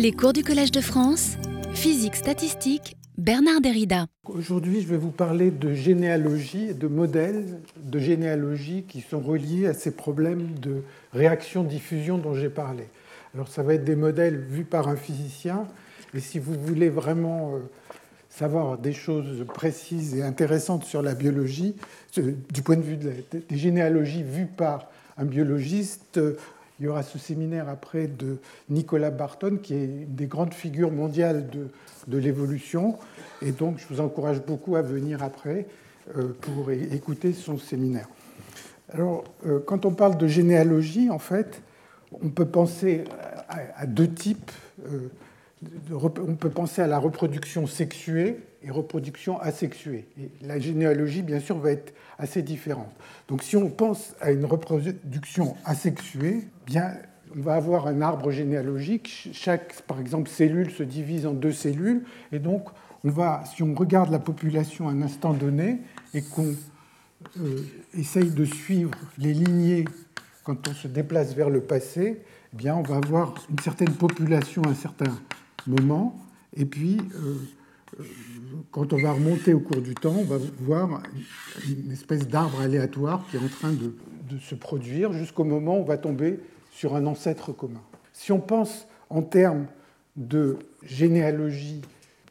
Les cours du Collège de France, physique statistique, Bernard Derrida. Aujourd'hui, je vais vous parler de généalogie et de modèles de généalogie qui sont reliés à ces problèmes de réaction-diffusion dont j'ai parlé. Alors, ça va être des modèles vus par un physicien, et si vous voulez vraiment euh, savoir des choses précises et intéressantes sur la biologie, du point de vue des généalogies vues par un biologiste, il y aura ce séminaire après de Nicolas Barton, qui est une des grandes figures mondiales de, de l'évolution. Et donc, je vous encourage beaucoup à venir après euh, pour écouter son séminaire. Alors, euh, quand on parle de généalogie, en fait, on peut penser à, deux types. Euh, on peut penser à la reproduction sexuée et reproduction asexuée. Et la généalogie, bien sûr, va être assez différente. Donc si on pense à une reproduction asexuée, on va avoir un arbre généalogique. Chaque, par exemple, cellule se divise en deux cellules. Et donc, on va, si on regarde la population à un instant donné et qu'on euh, essaye de suivre les lignées quand on se déplace vers le passé, eh bien, on va avoir une certaine population à un certain moment. Et puis, euh, quand on va remonter au cours du temps, on va voir une espèce d'arbre aléatoire qui est en train de, se produire jusqu'au moment où on va tomber sur un ancêtre commun. Si on pense en termes de généalogie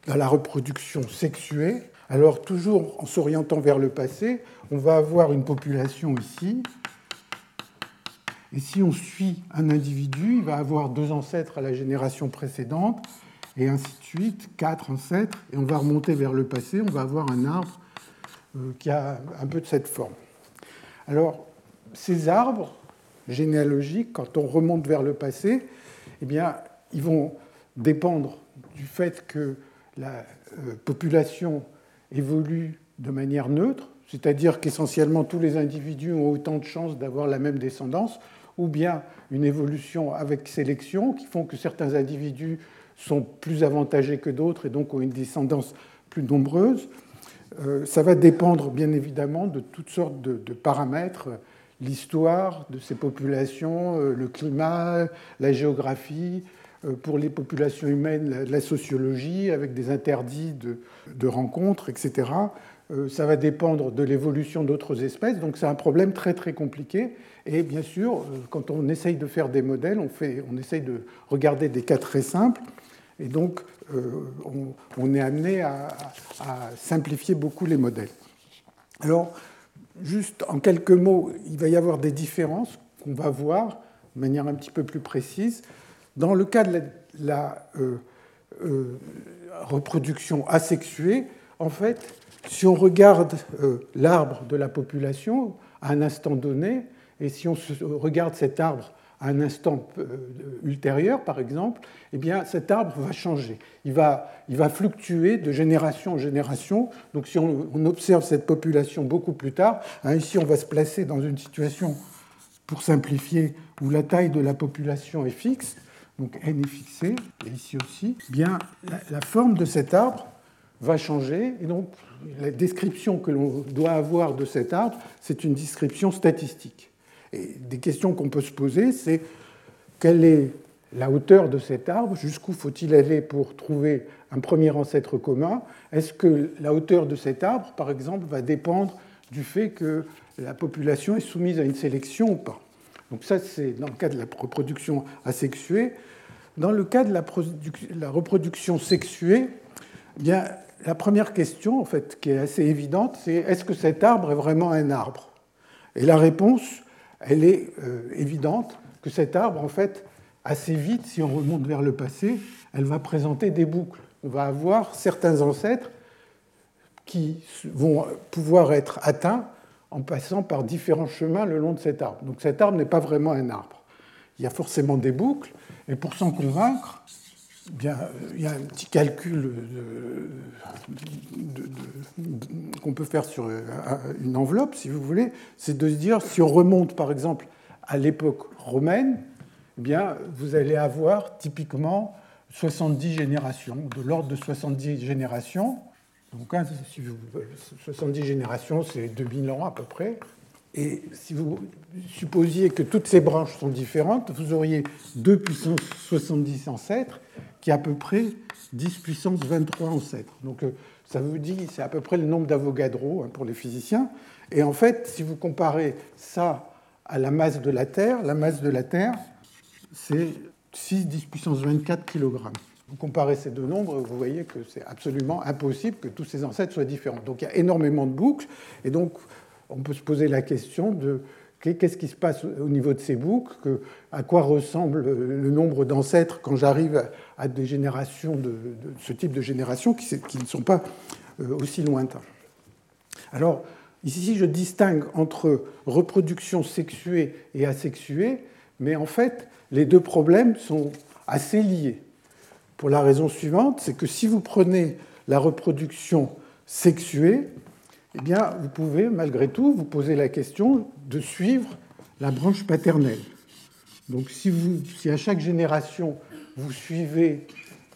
dans la reproduction sexuée, alors toujours en s'orientant vers le passé, on va avoir une population ici. Et si on suit un individu, il va avoir deux ancêtres à la génération précédente, et ainsi de suite, quatre ancêtres, et on va remonter vers le passé, on va avoir un arbre euh, qui a un peu de cette forme. Alors, ces arbres généalogiques, quand on remonte vers le passé, eh bien, ils vont dépendre du fait que la euh, population évolue de manière neutre, c'est-à-dire qu'essentiellement tous les individus ont autant de chances d'avoir la même descendance, ou bien une évolution avec sélection qui font que certains individus sont plus avantagés que d'autres et donc ont une descendance plus nombreuse. Euh, ça va dépendre bien évidemment de toutes sortes de, paramètres, l'histoire de ces populations, euh, le climat, la géographie, euh, pour les populations humaines, la, sociologie, avec des interdits de, rencontres, etc. Ça va dépendre de l'évolution d'autres espèces, donc c'est un problème très très compliqué. Et bien sûr, quand on essaye de faire des modèles, on, fait, on essaye de regarder des cas très simples. Et donc, euh, on, est amené à, simplifier beaucoup les modèles. Alors, juste en quelques mots, il va y avoir des différences qu'on va voir de manière un petit peu plus précise. Dans le cas de la, euh, euh, reproduction asexuée, en fait, si on regarde l'arbre de la population à un instant donné, et si on regarde cet arbre à un instant euh, ultérieur, par exemple, eh bien, cet arbre va changer. Il va, il va fluctuer de génération en génération. Donc, si on, observe cette population beaucoup plus tard, hein, ici, on va se placer dans une situation, pour simplifier, où la taille de la population est fixe, donc n est fixée, et ici aussi, eh bien, la, la forme de cet arbre va changer. Et donc, la description que l'on doit avoir de cet arbre, c'est une description statistique. Et des questions qu'on peut se poser, c'est quelle est la hauteur de cet arbre Jusqu'où faut-il aller pour trouver un premier ancêtre commun? Est-ce que la hauteur de cet arbre, par exemple, va dépendre du fait que la population est soumise à une sélection ou pas? Donc ça, c'est dans le cas de la reproduction asexuée. Dans le cas de la, reproduction sexuée, eh bien, la première question, en fait, qui est assez évidente, c'est est-ce que cet arbre est vraiment un arbre? Et la réponse, elle est euh, évidente que cet arbre, en fait, assez vite, si on remonte vers le passé, elle va présenter des boucles. On va avoir certains ancêtres qui vont pouvoir être atteints en passant par différents chemins le long de cet arbre. Donc cet arbre n'est pas vraiment un arbre. Il y a forcément des boucles, et pour s'en convaincre, Bien, il y a un petit calcul qu'on peut faire sur une enveloppe, si vous voulez, c'est de se dire, si on remonte par exemple à l'époque romaine, eh bien, vous allez avoir typiquement 70 générations, de l'ordre de 70 générations. Donc, 70 générations, c'est 2000 ans à peu près. Et si vous supposiez que toutes ces branches sont différentes, vous auriez 2 puissance 70 ancêtres qui est à peu près 10 puissance 23 ancêtres. Donc euh, ça vous dit, c'est à peu près le nombre d'Avogadro hein, pour les physiciens. Et en fait, si vous comparez ça à la masse de la Terre, la masse de la Terre, c'est 6 10 puissance 24 kg. Vous comparez ces deux nombres, vous voyez que c'est absolument impossible que tous ces ancêtres soient différents. Donc il y a énormément de boucles, et donc on peut se poser la question de qu'est-ce qui se passe au niveau de ces boucles, à quoi ressemble le nombre d'ancêtres quand j'arrive à des générations de, ce type de génération qui, ne sont pas euh, aussi lointains. Alors ici je distingue entre reproduction sexuée et asexuée, mais en fait les deux problèmes sont assez liés. Pour la raison suivante, c'est que si vous prenez la reproduction sexuée, eh bien, vous pouvez malgré tout vous poser la question de suivre la branche paternelle. Donc si, vous, si à chaque génération vous suivez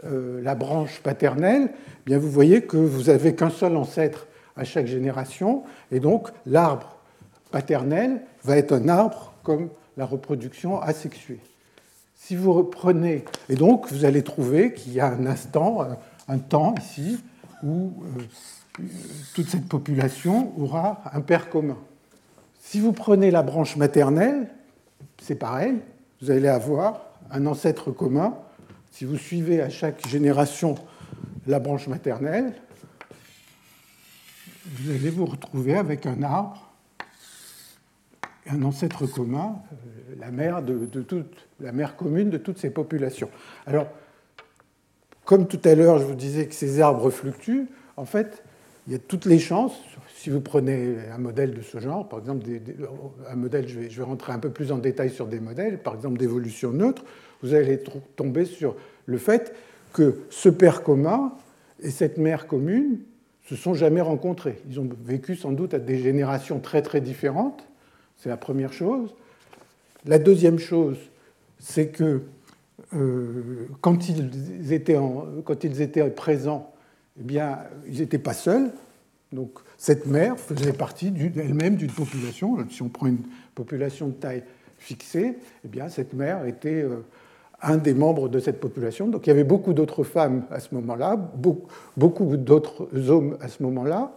euh, la branche paternelle, eh bien vous voyez que vous n'avez qu'un seul ancêtre à chaque génération, et donc l'arbre paternel va être un arbre comme la reproduction asexuée. Si vous reprenez, et donc vous allez trouver qu'il y a un instant, un temps ici, où euh, toute cette population aura un père commun. Si vous prenez la branche maternelle, c'est pareil, vous allez avoir un ancêtre commun. Si vous suivez à chaque génération la branche maternelle, vous allez vous retrouver avec un arbre, un ancêtre commun, euh, la mère, la mère commune de toutes ces populations. Alors, comme tout à l'heure, je vous disais que ces arbres fluctuent, en fait, il y a toutes les chances, si vous prenez un modèle de ce genre, par exemple, un modèle, je vais, rentrer un peu plus en détail sur des modèles, par exemple d'évolution neutre, vous allez tomber sur le fait que ce père commun et cette mère commune se sont jamais rencontrés. Ils ont vécu sans doute à des générations très très différentes, c'est la première chose. La deuxième chose, c'est que euh, quand ils étaient présents eh bien, ils n'étaient pas seuls. Donc, cette mère faisait partie elle-même d'une population. Si on prend une population de taille fixée, eh bien, cette mère était euh, un des membres de cette population. Donc, il y avait beaucoup d'autres femmes à ce moment-là, beaucoup d'autres hommes à ce moment-là.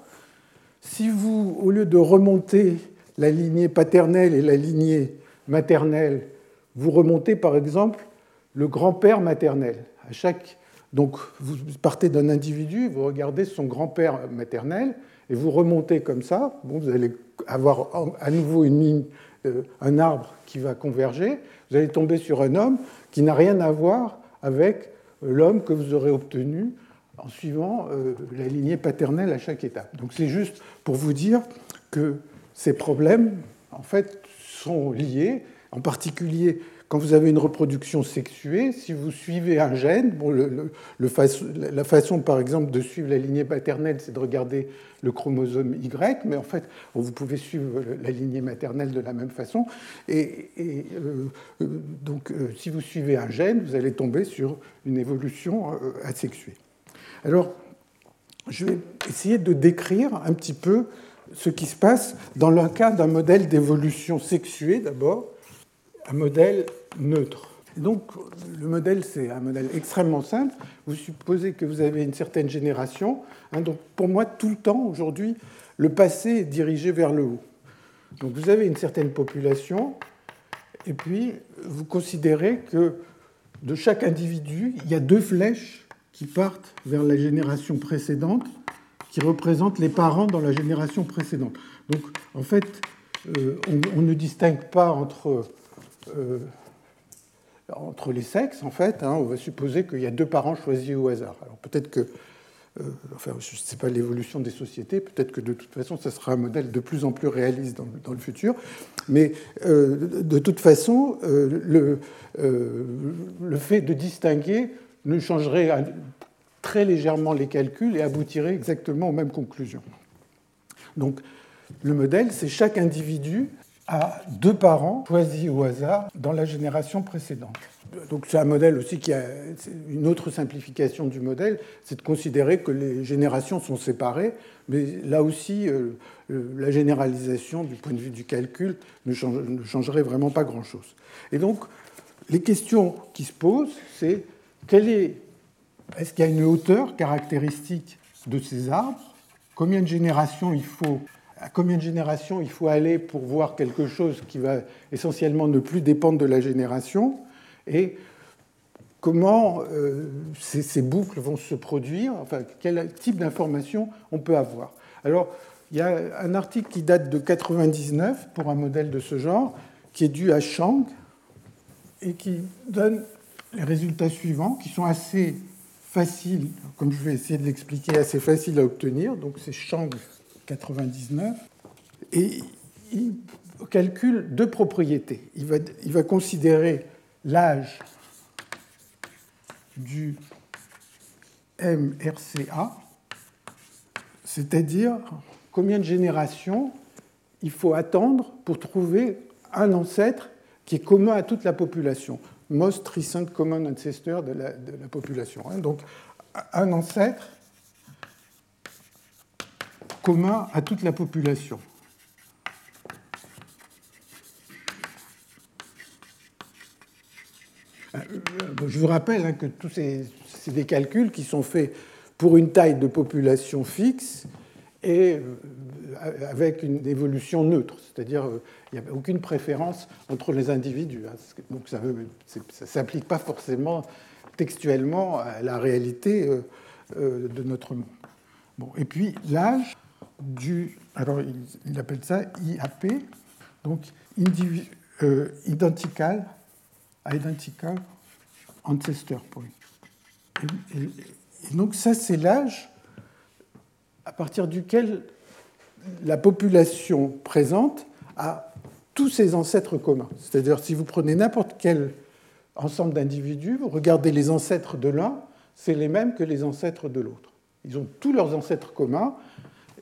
Si vous, au lieu de remonter la lignée paternelle et la lignée maternelle, vous remontez par exemple le grand-père maternel. À chaque donc vous partez d'un individu, vous regardez son grand-père maternel, et vous remontez comme ça, bon, vous allez avoir à nouveau une ligne, euh, un arbre qui va converger, vous allez tomber sur un homme qui n'a rien à voir avec l'homme que vous aurez obtenu en suivant euh, la lignée paternelle à chaque étape. Donc c'est juste pour vous dire que ces problèmes, en fait, sont liés, en particulier quand vous avez une reproduction sexuée, si vous suivez un gène, bon, la façon par exemple de suivre la lignée paternelle, c'est de regarder le chromosome Y, mais en fait, vous pouvez suivre la lignée maternelle de la même façon. Et, euh, euh, donc, euh, si vous suivez un gène, vous allez tomber sur une évolution asexuée. Alors, je vais essayer de décrire un petit peu ce qui se passe dans le cas d'un modèle d'évolution sexuée d'abord un modèle neutre. donc, le modèle, c'est un modèle extrêmement simple. Vous supposez que vous avez une certaine génération. Hein, donc, pour moi, tout le temps, aujourd'hui, le passé est dirigé vers le haut. Donc, vous avez une certaine population, et puis vous considérez que de chaque individu, il y a deux flèches qui partent vers la génération précédente, qui représentent les parents dans la génération précédente. Donc, en fait, euh, on, ne distingue pas entre euh, entre les sexes, en fait, hein, on va supposer qu'il y a deux parents choisis au hasard. Alors peut-être que, euh, enfin, je ne sais pas l'évolution des sociétés, peut-être que de toute façon, ça sera un modèle de plus en plus réaliste dans, le futur, mais euh, de toute façon, le, le, fait de distinguer ne changerait très légèrement les calculs et aboutirait exactement aux mêmes conclusions. Donc, le modèle, c'est chaque individu à deux parents choisis au hasard dans la génération précédente. Donc c'est un modèle aussi qui a une autre simplification du modèle, c'est de considérer que les générations sont séparées, mais là aussi euh, euh, la généralisation du point de vue du calcul ne, changerait vraiment pas grand-chose. Et donc les questions qui se posent, c'est quelle est est-ce qu'il y a une hauteur caractéristique de ces arbres? Combien de générations il faut à combien de générations il faut aller pour voir quelque chose qui va essentiellement ne plus dépendre de la génération et comment euh, ces, boucles vont se produire, enfin quel type d'informations on peut avoir. Alors, il y a un article qui date de 99 pour un modèle de ce genre, qui est dû à Chang et qui donne les résultats suivants, qui sont assez faciles, comme je vais essayer de l'expliquer, assez faciles à obtenir. Donc c'est Chang 99. Et il calcule deux propriétés. Il va, considérer l'âge du MRCA, c'est-à-dire combien de générations il faut attendre pour trouver un ancêtre qui est commun à toute la population. Most recent common ancestor de la, de la population. Hein. Donc, un ancêtre commun à toute la population. Euh, je vous rappelle hein, que tous ces, c'est des calculs qui sont faits pour une taille de population fixe et euh, avec une évolution neutre, c'est-à-dire euh, il n'y a aucune préférence entre les individus. Hein. Ça ne s'applique pas forcément textuellement à la réalité de notre monde. Et puis l'âge du. Alors il appelle ça IAP, donc identical, identical ancestor point. Et, donc ça, c'est l'âge à partir duquel la population présente a tous ses ancêtres communs. C'est-à-dire, si vous prenez n'importe quel ensemble d'individus, vous regardez les ancêtres de l'un, c'est les mêmes que les ancêtres de l'autre. Ils ont tous leurs ancêtres communs,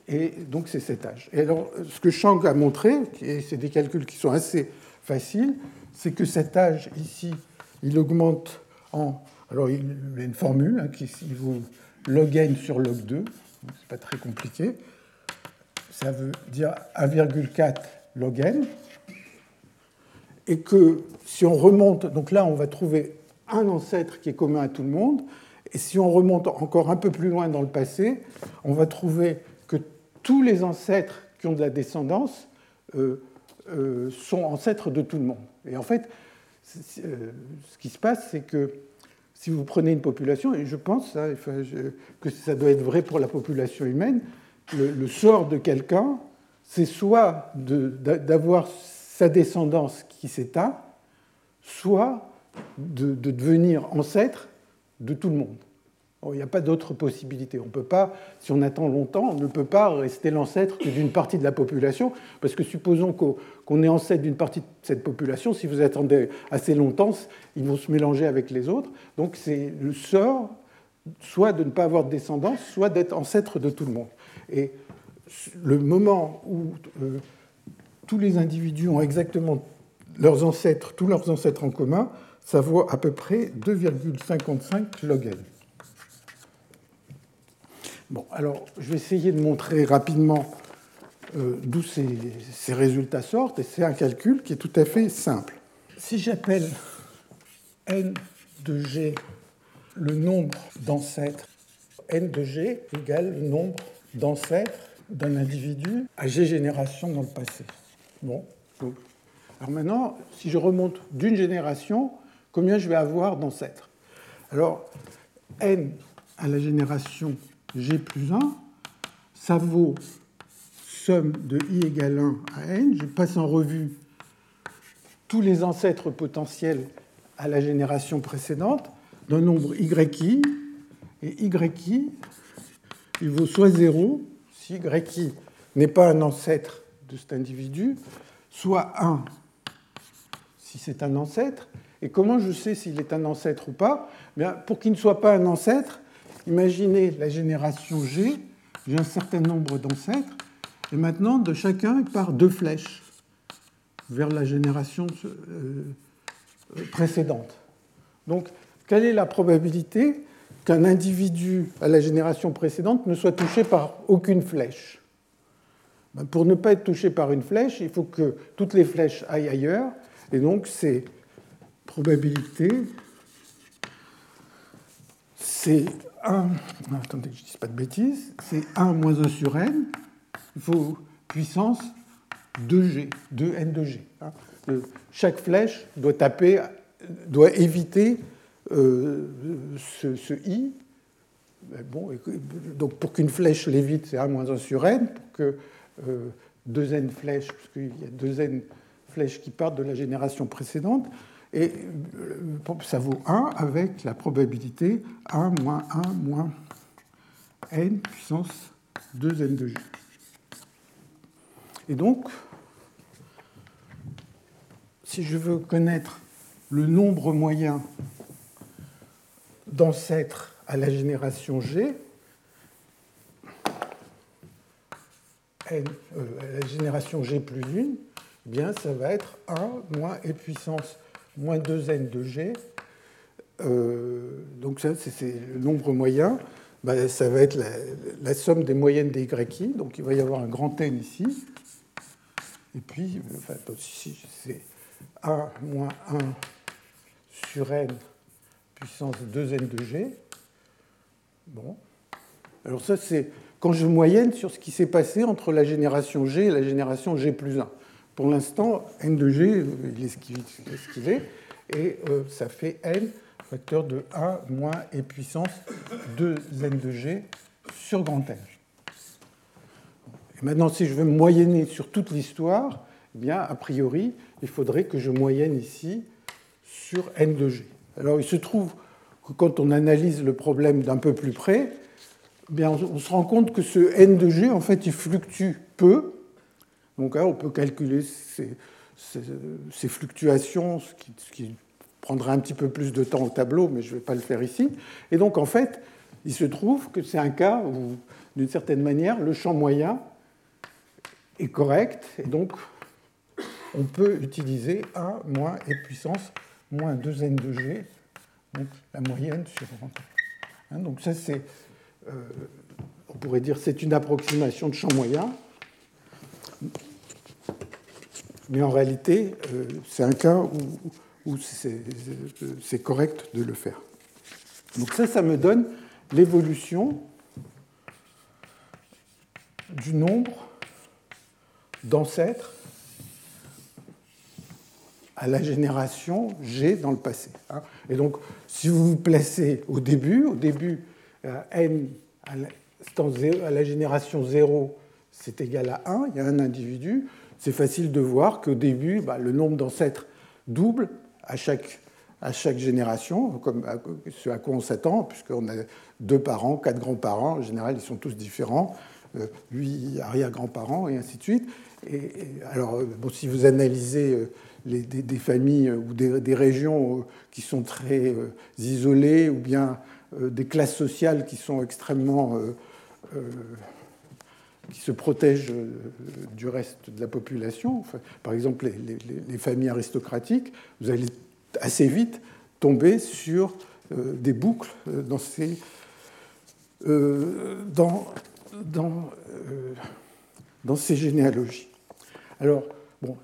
et donc c'est cet âge. Et alors, ce que Chang a montré, et c'est des calculs qui sont assez faciles, c'est que cet âge ici, il augmente en alors, il y a une formule hein, qui vous log n sur log 2, c'est pas très compliqué. Ça veut dire 1,4 log n. Et que si on remonte, donc là, on va trouver un ancêtre qui est commun à tout le monde. Et si on remonte encore un peu plus loin dans le passé, on va trouver que tous les ancêtres qui ont de la descendance euh, euh, sont ancêtres de tout le monde. Et en fait, euh, ce qui se passe, c'est que si vous prenez une population, et je pense hein, que ça doit être vrai pour la population humaine, le, sort de quelqu'un, c'est soit d'avoir sa descendance qui s'éteint, soit de, devenir ancêtre de tout le monde il n'y a pas d'autre possibilité. On peut pas, si on attend longtemps, on ne peut pas rester l'ancêtre d'une partie de la population, parce que supposons qu'on est ancêtre d'une partie de cette population, si vous attendez assez longtemps, ils vont se mélanger avec les autres. Donc c'est le sort, soit de ne pas avoir de descendance, soit d'être ancêtre de tout le monde. Et le moment où euh, tous les individus ont exactement leurs ancêtres, tous leurs ancêtres en commun, ça vaut à peu près 2,55 log. Bon, alors je vais essayer de montrer rapidement euh, d'où ces, résultats sortent, et c'est un calcul qui est tout à fait simple. Si j'appelle n de g le nombre d'ancêtres, n de g égale le nombre d'ancêtres d'un individu à g générations dans le passé. Bon, alors maintenant, si je remonte d'une génération, combien je vais avoir d'ancêtres? Alors, n à la génération G plus 1, ça vaut somme de i égale 1 à n. Je passe en revue tous les ancêtres potentiels à la génération précédente d'un nombre yi, et yi, il vaut soit 0, si yi n'est pas un ancêtre de cet individu, soit 1 si c'est un ancêtre. Et comment je sais s'il est un ancêtre ou pas? Bien, Pour qu'il ne soit pas un ancêtre, Imaginez la génération G, j'ai un certain nombre d'ancêtres, et maintenant, de chacun, il part deux flèches vers la génération euh, précédente. Donc, quelle est la probabilité qu'un individu à la génération précédente ne soit touché par aucune flèche? Ben, Pour ne pas être touché par une flèche, il faut que toutes les flèches aillent ailleurs, et donc c'est probabilité c'est 1, attendez que je ne dise pas de bêtises, c'est 1 moins 1 sur n, il faut puissance 2g, 2n de g. Hein. Chaque flèche doit taper, doit éviter euh, ce, i. Bon, donc pour qu'une flèche l'évite, c'est 1 moins 1 sur n, pour que euh, 2n flèches, parce qu'il y a 2n flèches qui partent de la génération précédente, et euh, ça vaut 1 avec la probabilité 1 moins 1 moins n puissance 2n de g. Et donc, si je veux connaître le nombre moyen d'ancêtres à la génération G, n, euh, la génération G plus 1, eh bien, ça va être 1 moins e puissance moins 2n de G. Euh, donc ça, c'est le nombre moyen. Bah, ça va être la, somme des moyennes des YI. Donc il va y avoir un grand N ici. Et puis, enfin, c'est 1 moins 1 sur n puissance 2n de g. Bon. Alors ça, c'est quand je moyenne sur ce qui s'est passé entre la génération G et la génération G plus 1. Pour l'instant, n de g, il est ce qu'il est, et euh, ça fait n facteur de 1 moins e puissance 2n de g sur grand N. Et maintenant, si je veux moyenner sur toute l'histoire, eh bien, a priori, il faudrait que je moyenne ici sur n de g. Alors, il se trouve que quand on analyse le problème d'un peu plus près, eh bien, on se rend compte que ce n de g, en fait, il fluctue peu. Donc là, on peut calculer ces, fluctuations, ce qui, prendra un petit peu plus de temps au tableau, mais je ne vais pas le faire ici. Et donc, en fait, il se trouve que c'est un cas où, d'une certaine manière, le champ moyen est correct, et donc on peut utiliser 1 moins e puissance moins 2n de g, donc la moyenne sur hein, donc ça c'est, euh, on pourrait dire c'est une approximation de champ moyen, mais en réalité euh, c'est un cas où, c'est correct de le faire. Donc ça, ça me donne l'évolution du nombre d'ancêtres à la génération G dans le passé. Hein. Et donc, si vous vous placez au début, au début, euh, n à la, génération 0, c'est égal à 1, il y a un individu, c'est facile de voir qu'au début, bah, le nombre d'ancêtres double à chaque, à chaque génération, comme ce à quoi on s'attend, puisqu'on a deux parents, quatre grands-parents, en général, ils sont tous différents, euh, lui, arrière-grands-parents, et ainsi de suite. Et, alors, euh, si vous analysez des, familles ou des, régions euh, qui sont très euh, isolées ou bien euh, des classes sociales qui sont extrêmement qui se protègent du reste de la population. par exemple, les, familles aristocratiques, vous allez assez vite tomber sur des boucles dans ces, dans, dans, ces généalogies. Alors,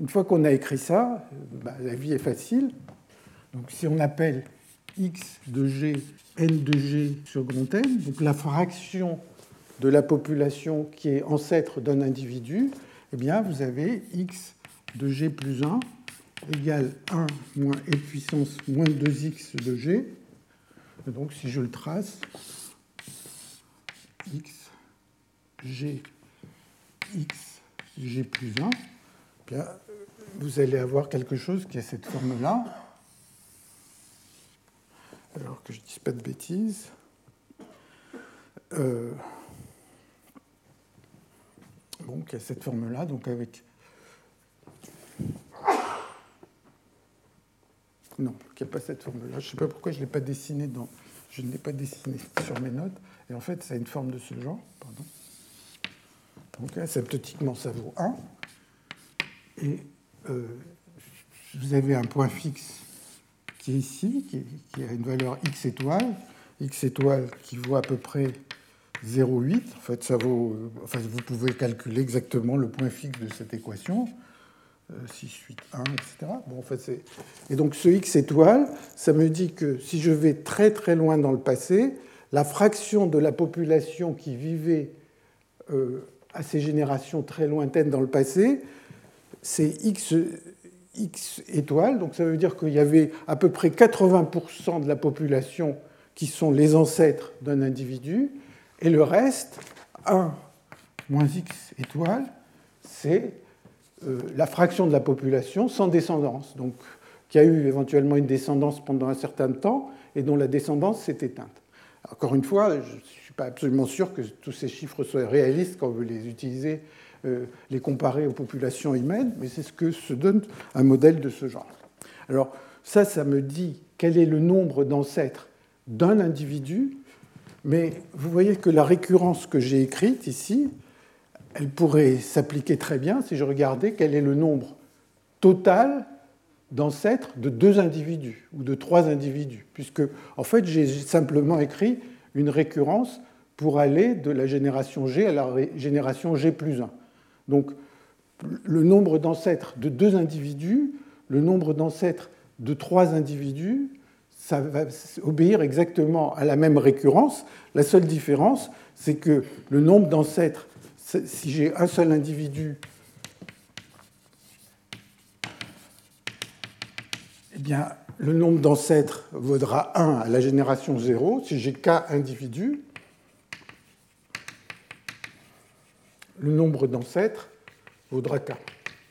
une fois qu'on a écrit ça, bah, la vie est facile. Donc si on appelle x de g n de g sur grand n, donc la fraction de la population qui est ancêtre d'un individu, eh bien vous avez x de g plus 1 égale 1 moins e puissance moins 2x de g. donc si je le trace, x, g, x, g plus 1, vous allez avoir quelque chose qui a cette forme-là. Alors que je ne dise pas de bêtises. Euh, bon, qui a cette forme-là, donc avec. Non, qui n'a pas cette forme-là. Je ne sais pas pourquoi je ne l'ai pas dessiné dans. Je ne l'ai pas dessiné sur mes notes. Et en fait, ça a une forme de ce genre. Pardon. Donc, asymptotiquement, ça vaut 1. Et euh, vous avez un point fixe qui est ici, qui, a une valeur x étoile, x étoile qui vaut à peu près 0,8. En fait, ça vaut, enfin, vous pouvez calculer exactement le point fixe de cette équation. 6, 8, 1, etc. Bon, en fait, et donc ce x étoile, ça me dit que si je vais très très loin dans le passé, la fraction de la population qui vivait euh, à ces générations très lointaines dans le passé, c'est x, x étoiles. Donc ça veut dire qu'il y avait à peu près 80% de la population qui sont les ancêtres d'un individu, et le reste, 1 moins x étoiles, c'est euh, la fraction de la population sans descendance, donc qui a eu éventuellement une descendance pendant un certain temps et dont la descendance s'est éteinte. Encore une fois, je ne suis pas absolument sûr que tous ces chiffres soient réalistes quand on veut les utiliser, euh, les comparer aux populations humaines, mais c'est ce que se donne un modèle de ce genre. Alors ça, ça me dit quel est le nombre d'ancêtres d'un individu, mais vous voyez que la récurrence que j'ai écrite ici, elle pourrait s'appliquer très bien si je regardais quel est le nombre total d'ancêtres de deux individus ou de trois individus, puisque en fait j'ai simplement écrit une récurrence pour aller de la génération G à la génération G plus 1. Donc le nombre d'ancêtres de deux individus, le nombre d'ancêtres de trois individus, ça va obéir exactement à la même récurrence. La seule différence, c'est que le nombre d'ancêtres si j'ai un seul individu, eh bien, le nombre d'ancêtres vaudra 1 à la génération 0. Si j'ai k individus, le nombre d'ancêtres vaudra k.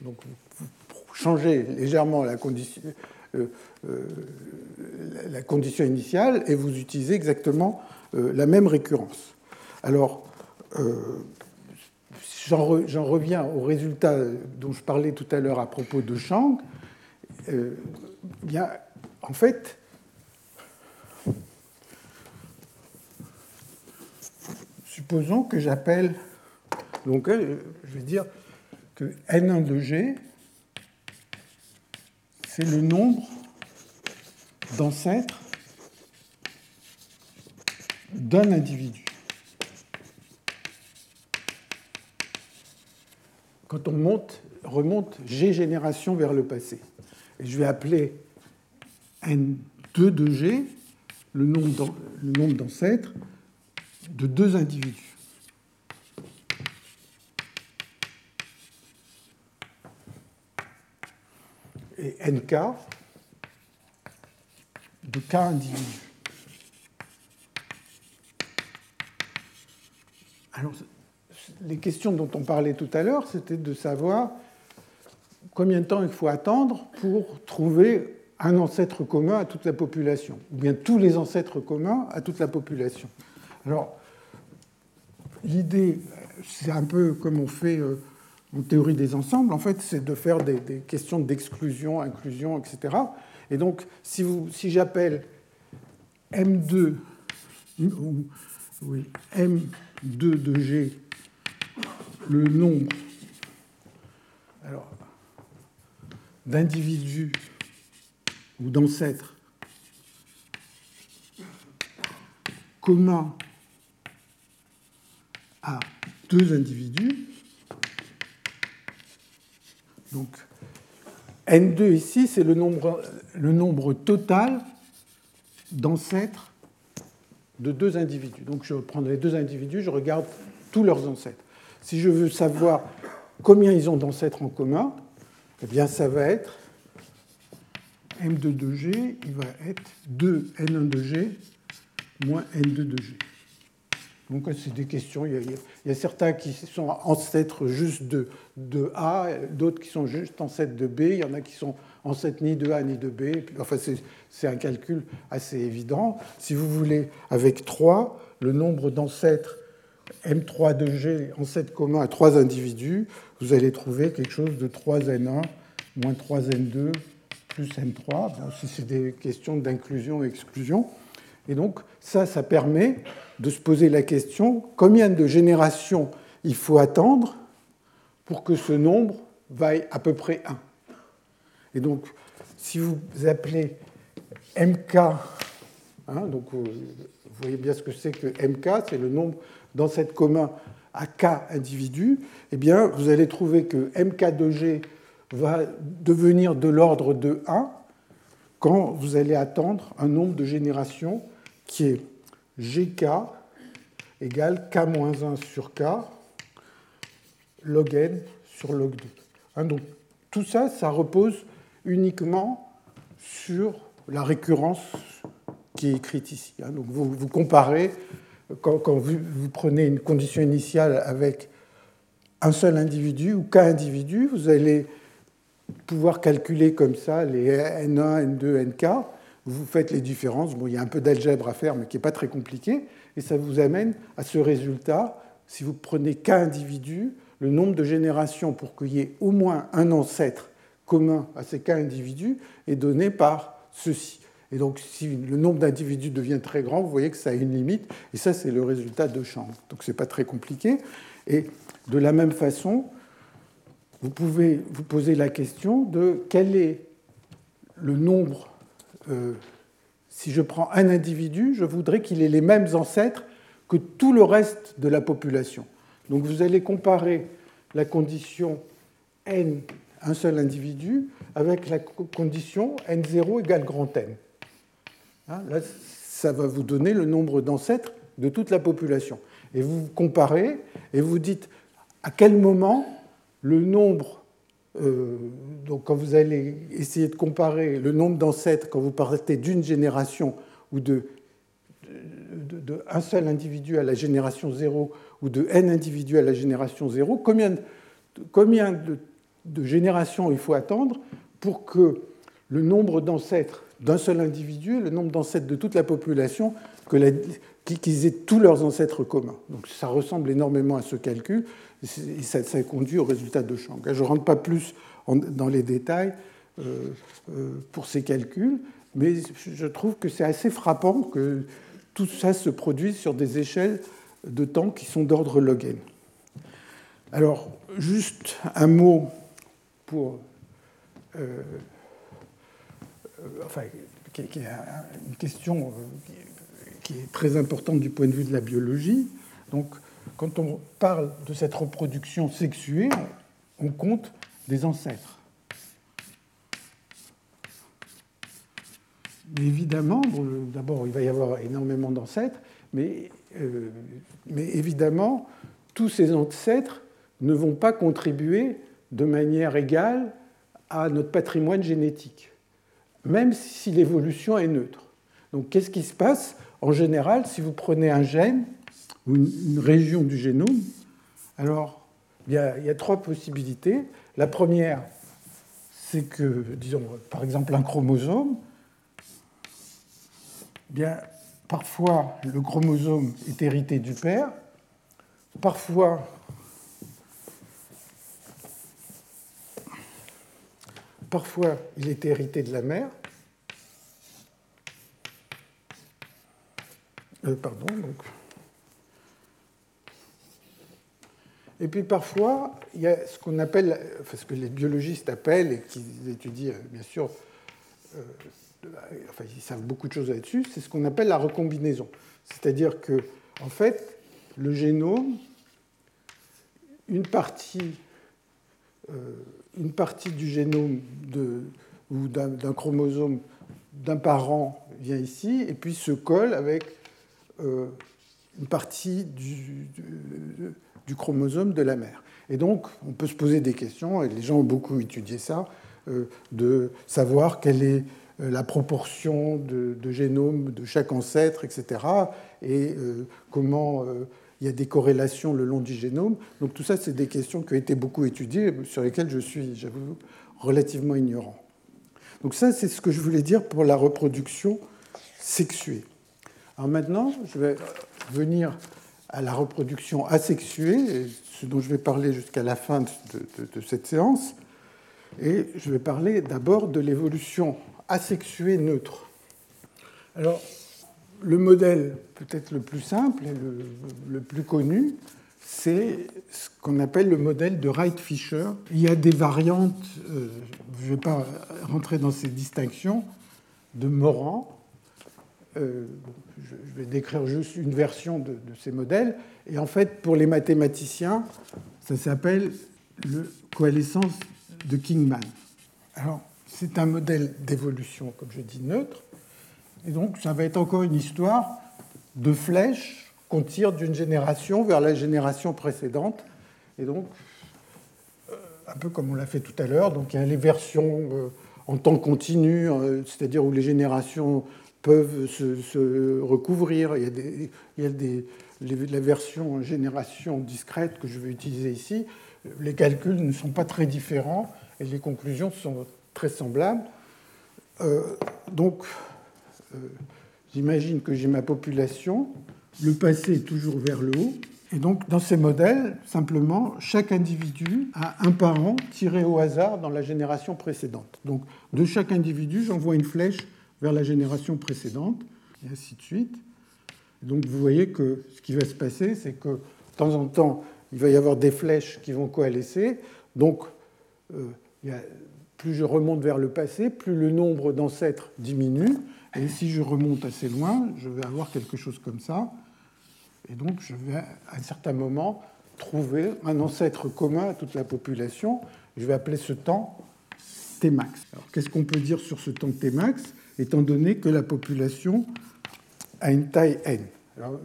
Donc, vous changez légèrement la condition, euh, la condition initiale et vous utilisez exactement euh, la même récurrence. Alors, j'en reviens au résultat dont je parlais tout à l'heure à propos de Chang. Euh, en fait, supposons que j'appelle, donc euh, je vais dire que n1 de g, c'est le nombre d'ancêtres d'un individu. quand on monte, remonte G génération vers le passé. Je vais appeler N2 de G le nombre d'ancêtres de deux individus. Et NK de K individus. Alors, les questions dont on parlait tout à l'heure, c'était de savoir combien de temps il faut attendre pour trouver un ancêtre commun à toute la population, ou bien tous les ancêtres communs à toute la population. Alors, l'idée, c'est un peu comme on fait euh, en théorie des ensembles, en fait, c'est de faire des, questions d'exclusion, inclusion, etc. Et donc, si, si j'appelle M2, oui, M2 de G le nombre d'individus ou d'ancêtres communs à deux individus. Donc, N2 ici, c'est le nombre, le nombre total d'ancêtres de deux individus. Donc, je prends les deux individus, je regarde tous leurs ancêtres. Si je veux savoir combien ils ont d'ancêtres en commun, eh bien ça va être M2 de G, il va être 2 N1 de G moins N2 de G. Donc c'est des questions, il y, a, certains qui sont ancêtres juste de, A, d'autres qui sont juste ancêtres de B, il y en a qui sont ancêtres ni de A ni de B. Enfin c'est un calcul assez évident. Si vous voulez, avec 3, le nombre d'ancêtres M3 de G en 7 commun à trois individus, vous allez trouver quelque chose de 3N1 moins 3N2 plus N3. c'est des questions d'inclusion et exclusion. Et donc, ça, ça permet de se poser la question combien de générations il faut attendre pour que ce nombre vaille à peu près 1. Et donc, si vous appelez MK, hein, donc vous voyez bien ce que c'est que MK, c'est le nombre dans cette commun à k individus, eh bien, vous allez trouver que mk de g va devenir de l'ordre de 1 quand vous allez attendre un nombre de générations qui est gk égale k-1 sur k log n sur log 2. Hein, donc tout ça, ça repose uniquement sur la récurrence qui est écrite ici. Hein. Donc vous, comparez, quand, vous, vous, prenez une condition initiale avec un seul individu ou k individus, vous allez pouvoir calculer comme ça les N1, N2, Nk. Vous faites les différences. Bon, il y a un peu d'algèbre à faire, mais qui n'est pas très compliqué. Et ça vous amène à ce résultat. Si vous prenez k individus, le nombre de générations pour qu'il y ait au moins un ancêtre commun à ces k individus est donné par ceci. Et donc, si le nombre d'individus devient très grand, vous voyez que ça a une limite. Et ça, c'est le résultat de champ. Donc, ce n'est pas très compliqué. Et de la même façon, vous pouvez vous poser la question de quel est le nombre. Euh, si je prends un individu, je voudrais qu'il ait les mêmes ancêtres que tout le reste de la population. Donc vous allez comparer la condition n, un seul individu, avec la condition n0 égale grand n. Hein, là, ça va vous donner le nombre d'ancêtres de toute la population. Et vous comparez et vous dites à quel moment le nombre, euh, donc quand vous allez essayer de comparer le nombre d'ancêtres quand vous partez d'une génération ou de, de, un seul individu à la génération 0 ou de n individus à la génération 0, combien, de, générations il faut attendre pour que le nombre d'ancêtres d'un seul individu le nombre d'ancêtres de toute la population, qu'ils aient tous leurs ancêtres communs. Donc ça ressemble énormément à ce calcul ça, conduit au résultat de Chang. Je ne rentre pas plus dans les détails euh, euh, pour ces calculs, mais je trouve que c'est assez frappant que tout ça se produise sur des échelles de temps qui sont d'ordre log. Alors, juste un mot pour. Euh, enfin, qui, est une question qui est très importante du point de vue de la biologie. Donc, quand on parle de cette reproduction sexuée, on compte des ancêtres. Mais évidemment, d'abord, il va y avoir énormément d'ancêtres, mais, euh, mais, évidemment, tous ces ancêtres ne vont pas contribuer de manière égale à notre patrimoine génétique, même si l'évolution est neutre. Donc, qu'est-ce qui se passe? En général, si vous prenez un gène, ou une, région du génome, alors il y, a, trois possibilités. La première, c'est que, disons, par exemple, un chromosome, eh bien, parfois le chromosome est hérité du père, parfois parfois il est hérité de la mère. Euh, pardon, donc Et puis parfois, il y a ce qu'on appelle, ce que les biologistes appellent, et qui étudient euh, bien sûr, euh, enfin, ils savent beaucoup de choses là-dessus, c'est ce qu'on appelle la recombinaison. C'est-à-dire que, en fait, le génome, une partie, euh, une partie du génome de, ou d'un chromosome d'un parent vient ici et puis se colle avec une partie du, du chromosome de la mère. Et donc, on peut se poser des questions, et les gens ont beaucoup étudié ça, euh, de savoir quelle est euh, la proportion de, génome de chaque ancêtre, etc., et euh, comment il y a des corrélations le long du génome. Donc tout ça, c'est des questions qui ont été beaucoup étudiées, sur lesquelles je suis, j'avoue, relativement ignorant. Donc ça, c'est ce que je voulais dire pour la reproduction sexuée. Alors maintenant, je vais venir à la reproduction asexuée, ce dont je vais parler jusqu'à la fin de, cette séance. Et je vais parler d'abord de l'évolution asexuée neutre. Alors, le modèle peut-être le plus simple et le, plus connu, c'est ce qu'on appelle le modèle de Wright-Fisher. Il y a des variantes, euh, je ne vais pas rentrer dans ces distinctions, de Morand, euh, je vais décrire juste une version de, ces modèles. Et en fait, pour les mathématiciens, ça s'appelle le coalescence de Kingman. Alors, c'est un modèle d'évolution, comme je dis, neutre. Et donc, ça va être encore une histoire de flèches qu'on tire d'une génération vers la génération précédente. Et donc, euh, un peu comme on l'a fait tout à l'heure, donc il y a les versions euh, en temps continu, c'est-à-dire où les générations peuvent se, recouvrir. Il y a, la version génération discrète que je vais utiliser ici. Les calculs ne sont pas très différents et les conclusions sont très semblables. donc, j'imagine que j'ai ma population, le passé est toujours vers le haut, et donc, dans ces modèles, simplement, chaque individu a un parent tiré au hasard dans la génération précédente. Donc, de chaque individu, j'envoie une flèche vers la génération précédente, et ainsi de suite. Donc, vous voyez que ce qui va se passer, c'est que de temps en temps, il va y avoir des flèches qui vont coalescer. Donc, euh, plus je remonte vers le passé, plus le nombre d'ancêtres diminue. Et si je remonte assez loin, je vais avoir quelque chose comme ça. Et donc, je vais à un certain moment trouver un ancêtre commun à toute la population. Je vais appeler ce temps Tmax. Alors, qu'est-ce qu'on peut dire sur ce temps Tmax, étant donné que la population a une taille n Vous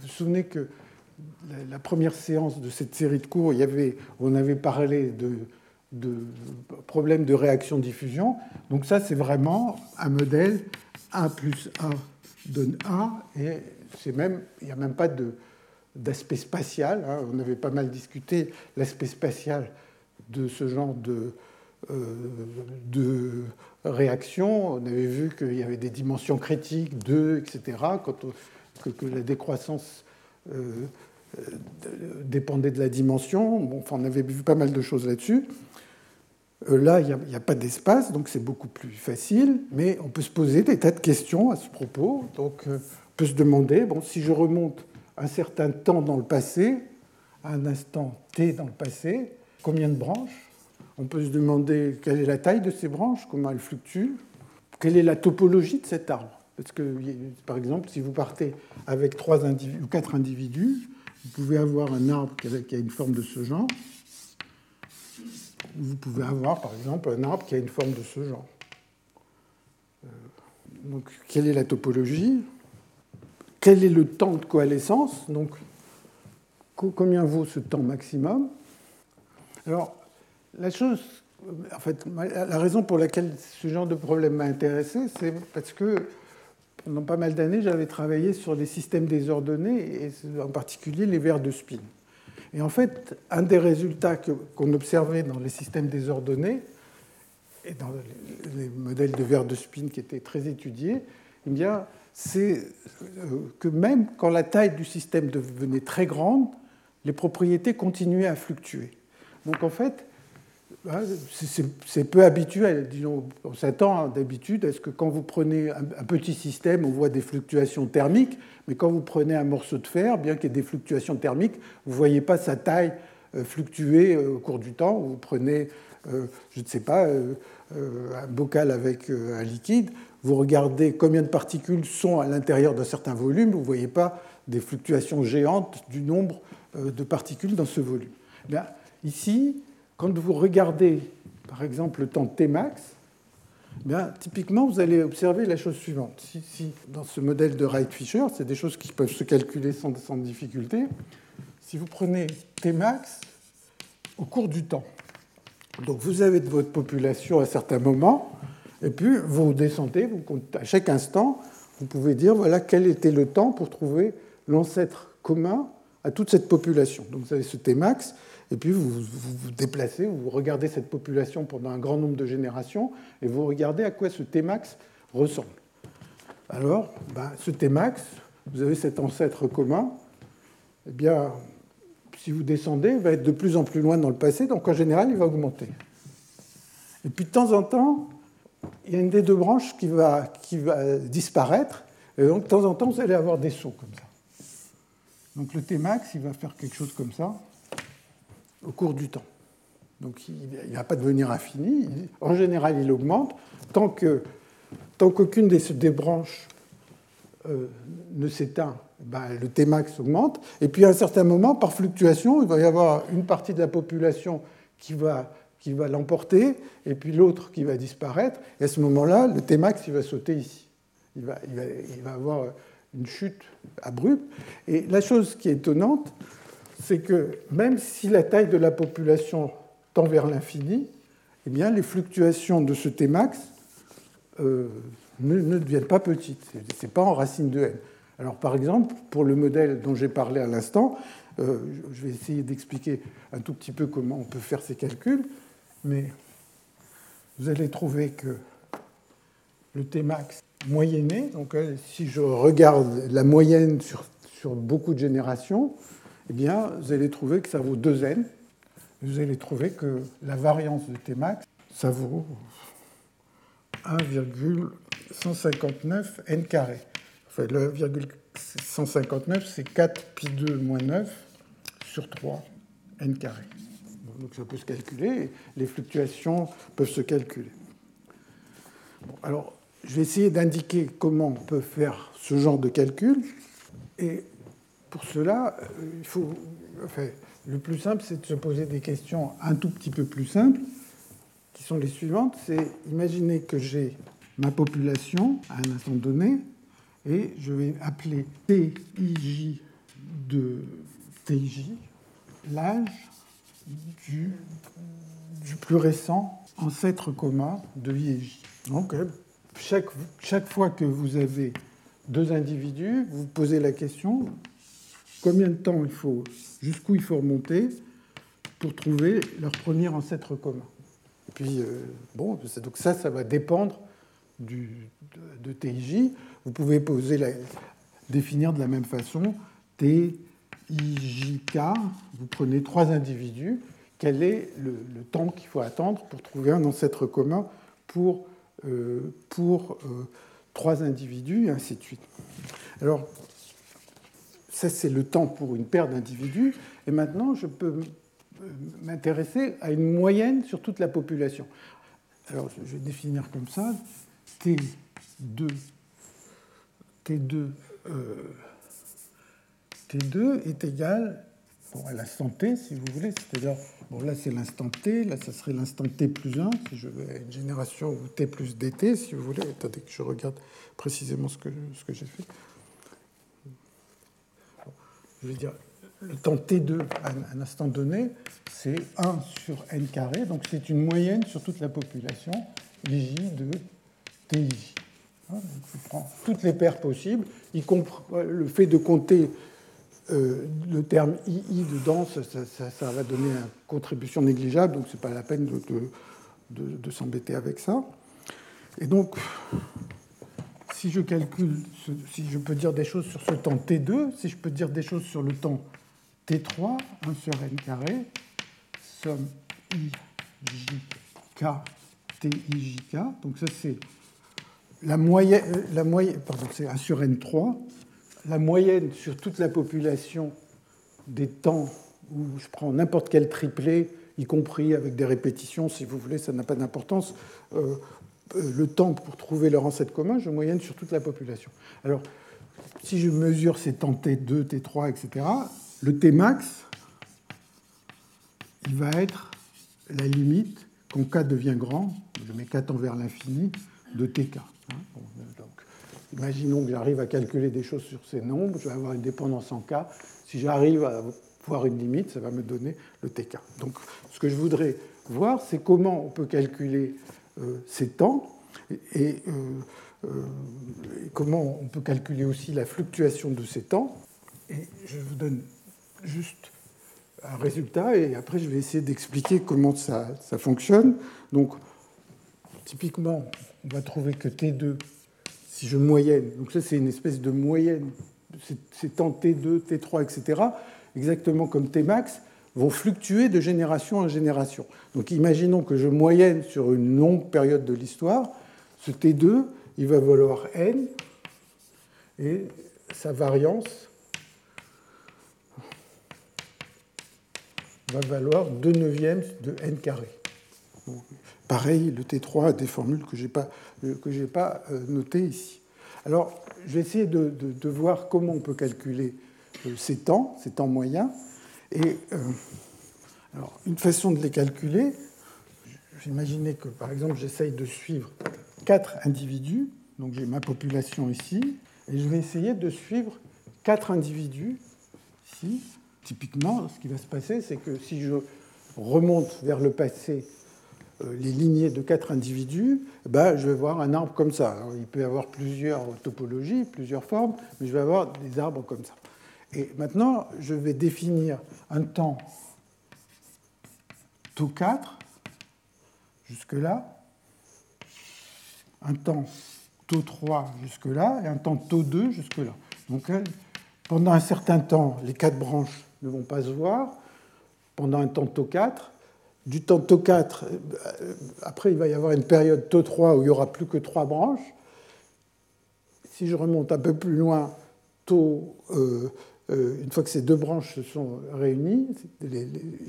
vous souvenez que la première séance de cette série de cours, on avait parlé de, problèmes de réaction-diffusion. Donc ça, c'est vraiment un modèle A plus A donne A, et c'est même, il n'y a même pas d'aspect spatial. Hein. On avait pas mal discuté l'aspect spatial de ce genre de, euh, de On avait vu qu'il y avait des dimensions critiques, 2, etc., quand que, la décroissance euh, euh, dépendait de la dimension. Enfin, on avait vu pas mal de choses là-dessus. Là, il n'y a, pas d'espace, donc c'est beaucoup plus facile, mais on peut se poser des tas de questions à ce propos. Donc, peut se demander, bon, si je remonte un certain temps dans le passé, à un instant t dans le passé, combien de branches On peut se demander quelle est la taille de ces branches, comment elles fluctuent, quelle est la topologie de cet arbre? Parce que, par exemple, si vous partez avec trois individus, ou quatre individus, vous pouvez avoir un arbre qui a une forme de ce genre. Vous pouvez avoir, par exemple, un arbre qui a une forme de ce genre. Euh, donc, quelle est la topologie? Quel est le temps de coalescence? Donc, combien vaut ce temps maximum? Alors, la chose, en fait, la raison pour laquelle ce genre de problème m'a intéressé, c'est parce que pendant pas mal d'années, j'avais travaillé sur les systèmes désordonnés, et en particulier les verres de spin. Et en fait, un des résultats qu'on observait dans les systèmes désordonnés, et dans les modèles de verres de spin qui étaient très étudiés, eh c'est euh, que même quand la taille du système devenait très grande, les propriétés continuaient à fluctuer. Donc en fait, c'est peu habituel. Disons, on s'attend d'habitude à ce que quand vous prenez un petit système, on voit des fluctuations thermiques, mais quand vous prenez un morceau de fer, bien qu'il y ait des fluctuations thermiques, vous ne voyez pas sa taille euh, fluctuer euh, au cours du temps. Vous prenez, je ne sais pas, un bocal avec un liquide, vous regardez combien de particules sont à l'intérieur d'un certain volume, vous ne voyez pas des fluctuations géantes du nombre euh, de particules dans ce volume. ici, quand vous regardez par exemple le temps Tmax, bien, typiquement vous allez observer la chose suivante. Si, dans ce modèle de Wright-Fisher, c'est des choses qui peuvent se calculer sans, sans difficulté, si vous prenez Tmax au cours du temps, donc vous avez de votre population à certains moments, et puis, vous descendez, vous, à chaque instant, vous pouvez dire voilà quel était le temps pour trouver l'ancêtre commun à toute cette population. Donc, vous avez ce Tmax, et puis vous, vous déplacez, vous regardez cette population pendant un grand nombre de générations, et vous regardez à quoi ce Tmax ressemble. Alors, ben, ce Tmax, vous avez cet ancêtre commun, eh bien, si vous descendez, il va être de plus en plus loin dans le passé, donc en général, il va augmenter. Et puis de temps en temps, il y a une des deux branches qui va, qui va disparaître, et donc de temps en temps, vous allez avoir des sauts comme ça. Donc le Tmax, il va faire quelque chose comme ça au cours du temps. Donc il ne va pas devenir infini. En général, il augmente tant que tant qu'aucune des, branches euh, ne s'éteint. Ben, le Tmax augmente. Et puis à un certain moment, par fluctuation, il va y avoir une partie de la population qui va qui va l'emporter, et puis l'autre qui va disparaître. Et à ce moment-là, le Tmax, il va sauter ici. Il va, il va, il va avoir une chute abrupte. Et la chose qui est étonnante, c'est que même si la taille de la population tend vers l'infini, eh les fluctuations de ce Tmax euh, ne, ne, deviennent pas petites. Ce n'est pas en racine de n. Alors, par exemple, pour le modèle dont j'ai parlé à l'instant, euh, je vais essayer d'expliquer un tout petit peu comment on peut faire ces calculs, mais vous allez trouver que le Tmax moyenné, donc euh, si je regarde la moyenne sur beaucoup de générations, eh bien, vous allez trouver que ça vaut 2n. Vous allez trouver que la variance de Tmax, ça vaut 1,159 n carré. Enfin, le 159, c'est 4 pi 2 moins 9 sur 3 n carré. Donc ça peut se calculer, les fluctuations peuvent se calculer. Bon, alors, je vais essayer d'indiquer comment on peut faire ce genre de calcul. Et pour cela, euh, il faut, enfin, le plus simple, c'est de se poser des questions un tout petit peu plus simples, qui sont les suivantes. C'est imaginer que j'ai ma population à un instant donné, et je vais appeler TIJ de TIJ l'âge du, plus récent ancêtre commun de IJ. Donc, chaque, chaque fois que vous avez deux individus, vous posez la question combien de temps il faut, jusqu'où il faut remonter pour trouver leur premier ancêtre commun. Et puis, euh, bon, donc ça, ça va dépendre du, de, TIJ. Vous pouvez poser la, définir de la même façon TIJK. Vous prenez trois individus. Quel est le, le temps qu'il faut attendre pour trouver un ancêtre commun pour euh, pour euh, trois individus, et ainsi de suite. Alors, ça, c'est le temps pour une paire d'individus. Et maintenant, je peux m'intéresser à une moyenne sur toute la population. Alors, je vais définir comme ça T2, T2, euh, T2 est égal bon, à l'instant T, si vous voulez, c'est-à-dire Bon, là, c'est l'instant t. Là, ça serait l'instant t plus 1, si je veux une génération t plus dt, si vous voulez. Attendez que je regarde précisément ce que j'ai fait. Je vais dire, le temps t2 à un instant donné, c'est 1 sur n carré. Donc, c'est une moyenne sur toute la population, ij de tij. Hein, donc, je prends toutes les paires possibles, y compris le fait de compter euh, le terme II dedans, ça, va donner une contribution négligeable, donc ce n'est pas la peine de, de, s'embêter avec ça. Et donc, si je calcule, si je peux dire des choses sur ce temps T2, si je peux dire des choses sur le temps T3, 1 sur n carré, somme IJK, TIJK, donc ça c'est la moyenne, la moyenne pardon, c'est 1 sur n3, la moyenne sur toute la population des temps où je prends n'importe quel triplé, y compris avec des répétitions, si vous voulez, ça n'a pas d'importance. Euh, euh, le temps pour trouver leur ancêtre commun, je moyenne sur toute la population. Alors, si je mesure ces temps T2, T3, etc., le T max, il va être la limite, quand K devient grand, je mets K tend vers l'infini, de TK. Hein. Imaginons que j'arrive à calculer des choses sur ces nombres, je vais avoir une dépendance en K. Si j'arrive à voir une limite, ça va me donner le TK. Donc ce que je voudrais voir, c'est comment on peut calculer euh, temps et, euh, euh, et, comment on peut calculer aussi la fluctuation de ces temps. Et je vous donne juste un résultat et après je vais essayer d'expliquer comment ça, ça fonctionne. Donc typiquement, on va trouver que T2 si je moyenne, donc ça c'est une espèce de moyenne, ces temps T2, T3, etc., exactement comme Tmax, vont fluctuer de génération en génération. Donc imaginons que je moyenne sur une longue période de l'histoire, ce T2, il va valoir n, et sa variance va valoir 2 neuvièmes de n carré. Pareil, le T3 a des formules que je n'ai pas, pas euh, notées ici. Alors, je vais essayer de, de, voir comment on peut calculer euh, ces temps, ces temps moyens. Et euh, alors, une façon de les calculer, j'imaginais que, par exemple, j'essaye de suivre quatre individus. Donc, j'ai ma population ici, Et je vais essayer de suivre quatre individus. Ici, typiquement, ce qui va se passer, c'est que si je remonte vers le passé euh, les lignées de quatre individus, ben, je vais voir un arbre comme ça. il peut y avoir plusieurs topologies, plusieurs formes, mais je vais avoir des arbres comme ça. Et maintenant, je vais définir un temps tau 4 jusque-là, un temps taux 3 jusque-là et un temps taux 2 jusque-là. Donc euh, pendant un certain temps, les quatre branches ne vont pas se voir. Pendant un temps taux 4, du temps taux 4, euh, après il va y avoir une période taux 3 où il n'y aura plus que trois branches. Si je remonte un peu plus loin, taux, euh, une fois que ces deux branches se sont réunies,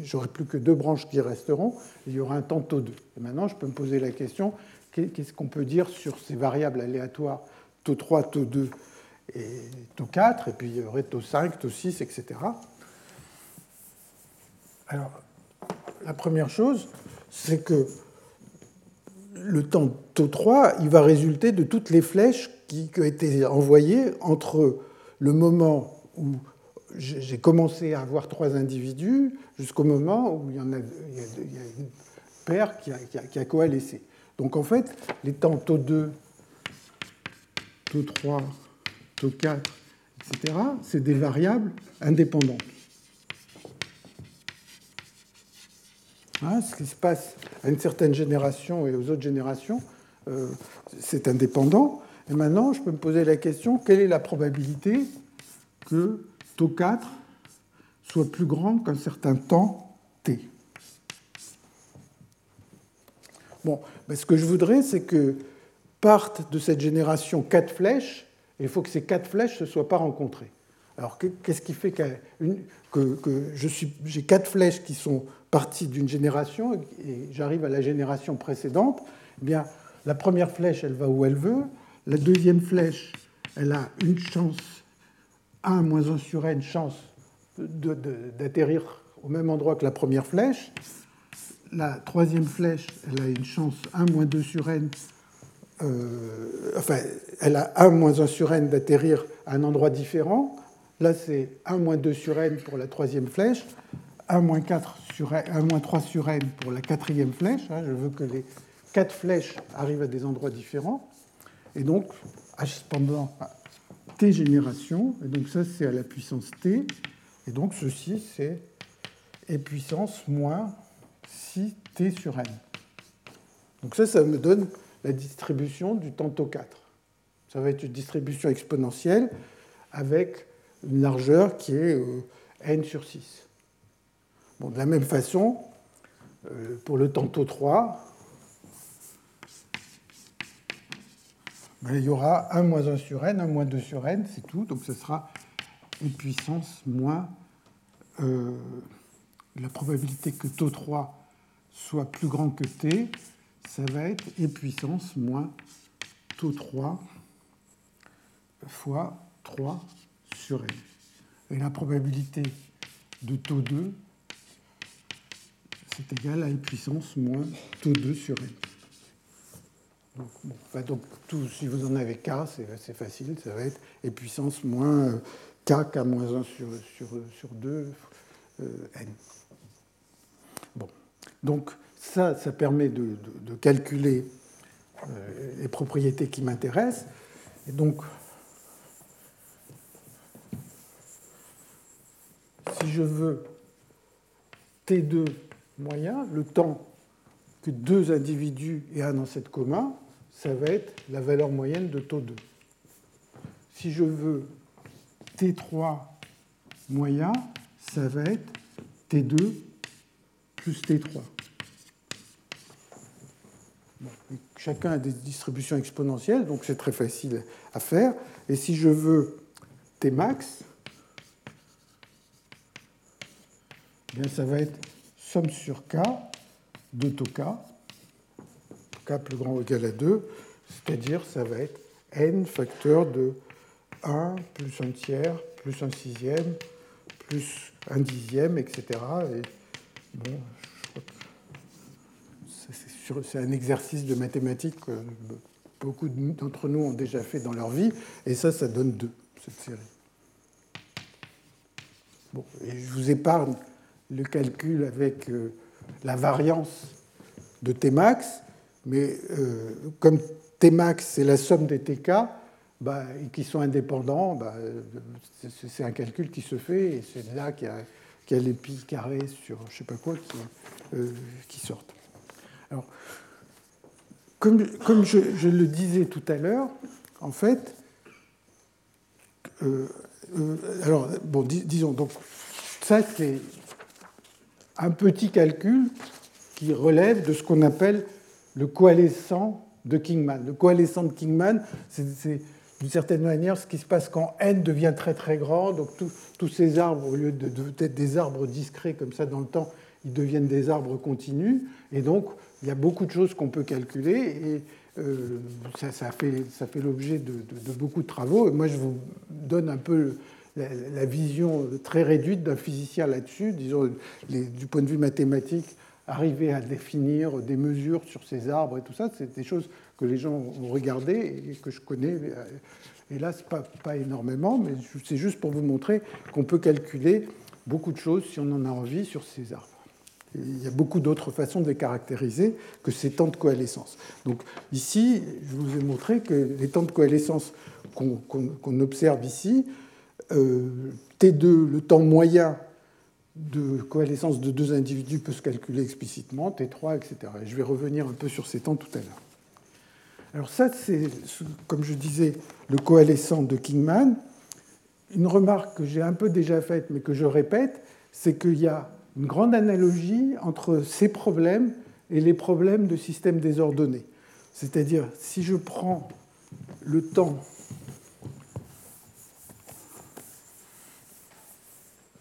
j'aurai plus que deux branches qui resteront, il y aura un temps taux 2. Et maintenant, je peux me poser la question qu'est-ce qu'on peut dire sur ces variables aléatoires taux 3, taux 2 et taux 4, et puis il y aurait taux 5, taux 6, etc. Alors, la première chose, c'est que le temps taux 3, il va résulter de toutes les flèches qui ont été envoyées entre le moment où j'ai commencé à avoir trois individus jusqu'au moment où il y, en a, une paire qui a, qui coalescé. Donc en fait, les temps taux 2, taux 3, taux 4, etc., c'est des variables indépendantes. Hein, ce qui se passe à une certaine génération et aux autres générations, euh, c'est indépendant. Et maintenant, je peux me poser la question, quelle est la probabilité que taux 4 soit plus grand qu'un certain temps t Bon, ce que je voudrais, c'est que partent de cette génération quatre flèches, et il faut que ces quatre flèches ne se soient pas rencontrées. Alors, qu'est-ce qui fait que, j'ai quatre flèches qui sont parties d'une génération et j'arrive à la génération précédente? Eh bien, la première flèche, elle va où elle veut. La deuxième flèche, elle a une chance, 1 moins 1 sur n, chance d'atterrir au même endroit que la première flèche la troisième flèche, elle a une chance 1 moins 2 sur n, euh, enfin, elle a 1 moins 1 sur n d'atterrir à un endroit différent. Là, c'est 1 moins 2 sur n pour la troisième flèche, 1 moins, 4 sur 1 moins 3 sur n pour la quatrième flèche. Hein. Je veux que les quatre flèches arrivent à des endroits différents. Et donc, pendant t générations, et donc ça, c'est à la puissance t. Et donc, ceci, c'est e puissance moins t sur n. Donc ça, ça me donne la distribution du tantôt 4. Ça va être une distribution exponentielle avec une largeur qui est euh, n sur 6. Bon, de la même façon, euh, pour le tantôt 3, il y aura 1 moins 1 sur n, 1 moins 2 sur n, c'est tout. Donc ce sera une puissance moins euh, la probabilité que taux 3 soit plus grand que t, ça va être e puissance moins taux 3 fois 3 sur n. Et la probabilité de taux 2, c'est égal à e puissance moins taux 2 sur n. Donc, tout, si vous en avez k, c'est facile, ça va être e puissance moins euh, k, k moins 1 sur, sur, sur 2, euh, n. Donc ça, ça permet de, calculer euh, les propriétés qui m'intéressent. Et donc, si je veux T2 moyen, le temps que deux individus aient un ancêtre commun, ça va être la valeur moyenne de taux 2. Si je veux T3 moyen, ça va être T2 plus T3 chacun a des distributions exponentielles, donc c'est très facile à faire. Et si je veux T max, eh bien ça va être somme sur K de taux K, K plus grand ou égal à 2, c'est-à-dire ça va être n facteur de 1 plus 1 tiers plus 1 sixième plus 1 dixième, etc. Et bon, c'est un exercice de mathématiques. beaucoup d'entre nous ont déjà fait dans leur vie, et ça, ça donne 2, cette série. Bon, et je vous épargne le calcul avec euh, la variance de Tmax, mais euh, comme Tmax, c'est la somme des TK, bah, et qui sont indépendants, bah, c'est un calcul qui se fait, et c'est là qu'il y a, les pi carrés sur je ne sais pas quoi qui, euh, sortent. Alors, comme, je, le disais tout à l'heure, en fait, euh, alors, bon, disons, donc, ça, c'est un petit calcul qui relève de ce qu'on appelle le coalescent de Kingman. Le coalescent de Kingman, c'est d'une certaine manière ce qui se passe quand n devient très très grand. Donc tous ces arbres, au lieu d'être des arbres discrets comme ça dans le temps, ils deviennent des arbres continus. Et donc il y a beaucoup de choses qu'on peut calculer. Et euh, ça, fait, ça fait l'objet de, beaucoup de travaux. Et moi je vous donne un peu la, vision très réduite d'un physicien là-dessus, disons du point de vue mathématique arriver à définir des mesures sur ces arbres et tout ça, c'est des choses que les gens ont regardées et que je connais, hélas, pas, pas énormément, mais c'est juste pour vous montrer qu'on peut calculer beaucoup de choses si on en a envie sur ces arbres. il y a beaucoup d'autres façons de les caractériser que ces temps de coalescence. Donc ici, je vous ai montré que les temps de coalescence qu'on observe ici, euh, T2, le temps moyen de coalescence de deux individus peut se calculer explicitement, T3, etc. Et je vais revenir un peu sur ces temps tout à l'heure. Alors ça, c'est, comme je disais, le coalescent de Kingman. Une remarque que j'ai un peu déjà faite, mais que je répète, c'est qu'il y a une grande analogie entre ces problèmes et les problèmes de systèmes désordonnés. C'est-à-dire, si je prends le temps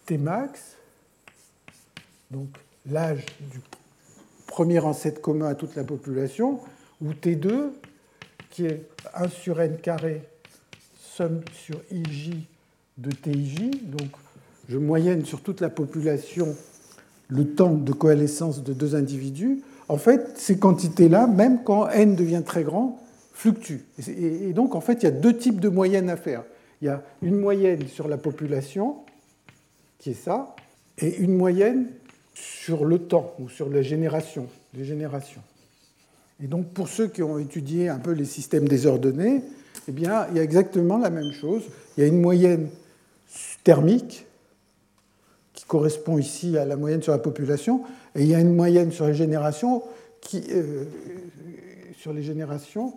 Tmax, donc l'âge du premier ancêtre commun à toute la population, ou T2, qui est 1 sur n carré, somme sur ij de TIJ. Donc je moyenne sur toute la population le temps de coalescence de deux individus. En fait, ces quantités-là, même quand n devient très grand, fluctuent. Et donc, en fait, il y a deux types de moyennes à faire. Il y a une moyenne sur la population, qui est ça, et une moyenne sur le temps ou sur les générations, les générations. Et donc pour ceux qui ont étudié un peu les systèmes désordonnés, eh bien, il y a exactement la même chose. Il y a une moyenne thermique qui correspond ici à la moyenne sur la population, et il y a une moyenne sur les générations qui, euh, sur les générations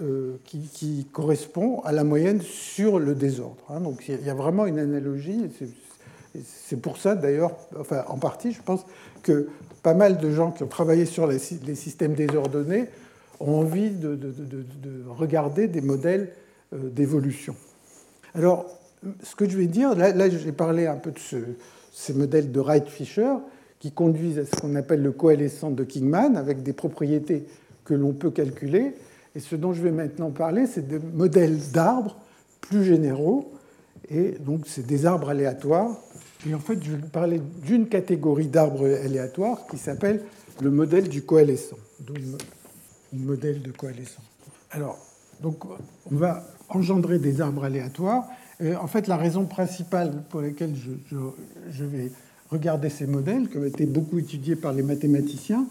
euh, qui, correspond à la moyenne sur le désordre. Hein. Donc il y a vraiment une analogie. C'est pour ça, d'ailleurs, enfin, en partie, je pense que pas mal de gens qui ont travaillé sur les systèmes désordonnés ont envie de, regarder des modèles euh, d'évolution. Alors, ce que je vais dire, là, j'ai parlé un peu de ces modèles de Wright-Fisher qui conduisent à ce qu'on appelle le coalescent de Kingman, avec des propriétés que l'on peut calculer. Et ce dont je vais maintenant parler, c'est des modèles d'arbres plus généraux. Et donc, c'est des arbres aléatoires et en fait, je vais parler d'une catégorie d'arbres aléatoires qui s'appelle le modèle du coalescent. le modèle de coalescent. Alors, donc, on va engendrer des arbres aléatoires. Et en fait, la raison principale pour laquelle je, vais regarder ces modèles, qui ont été beaucoup étudiés par les mathématiciens,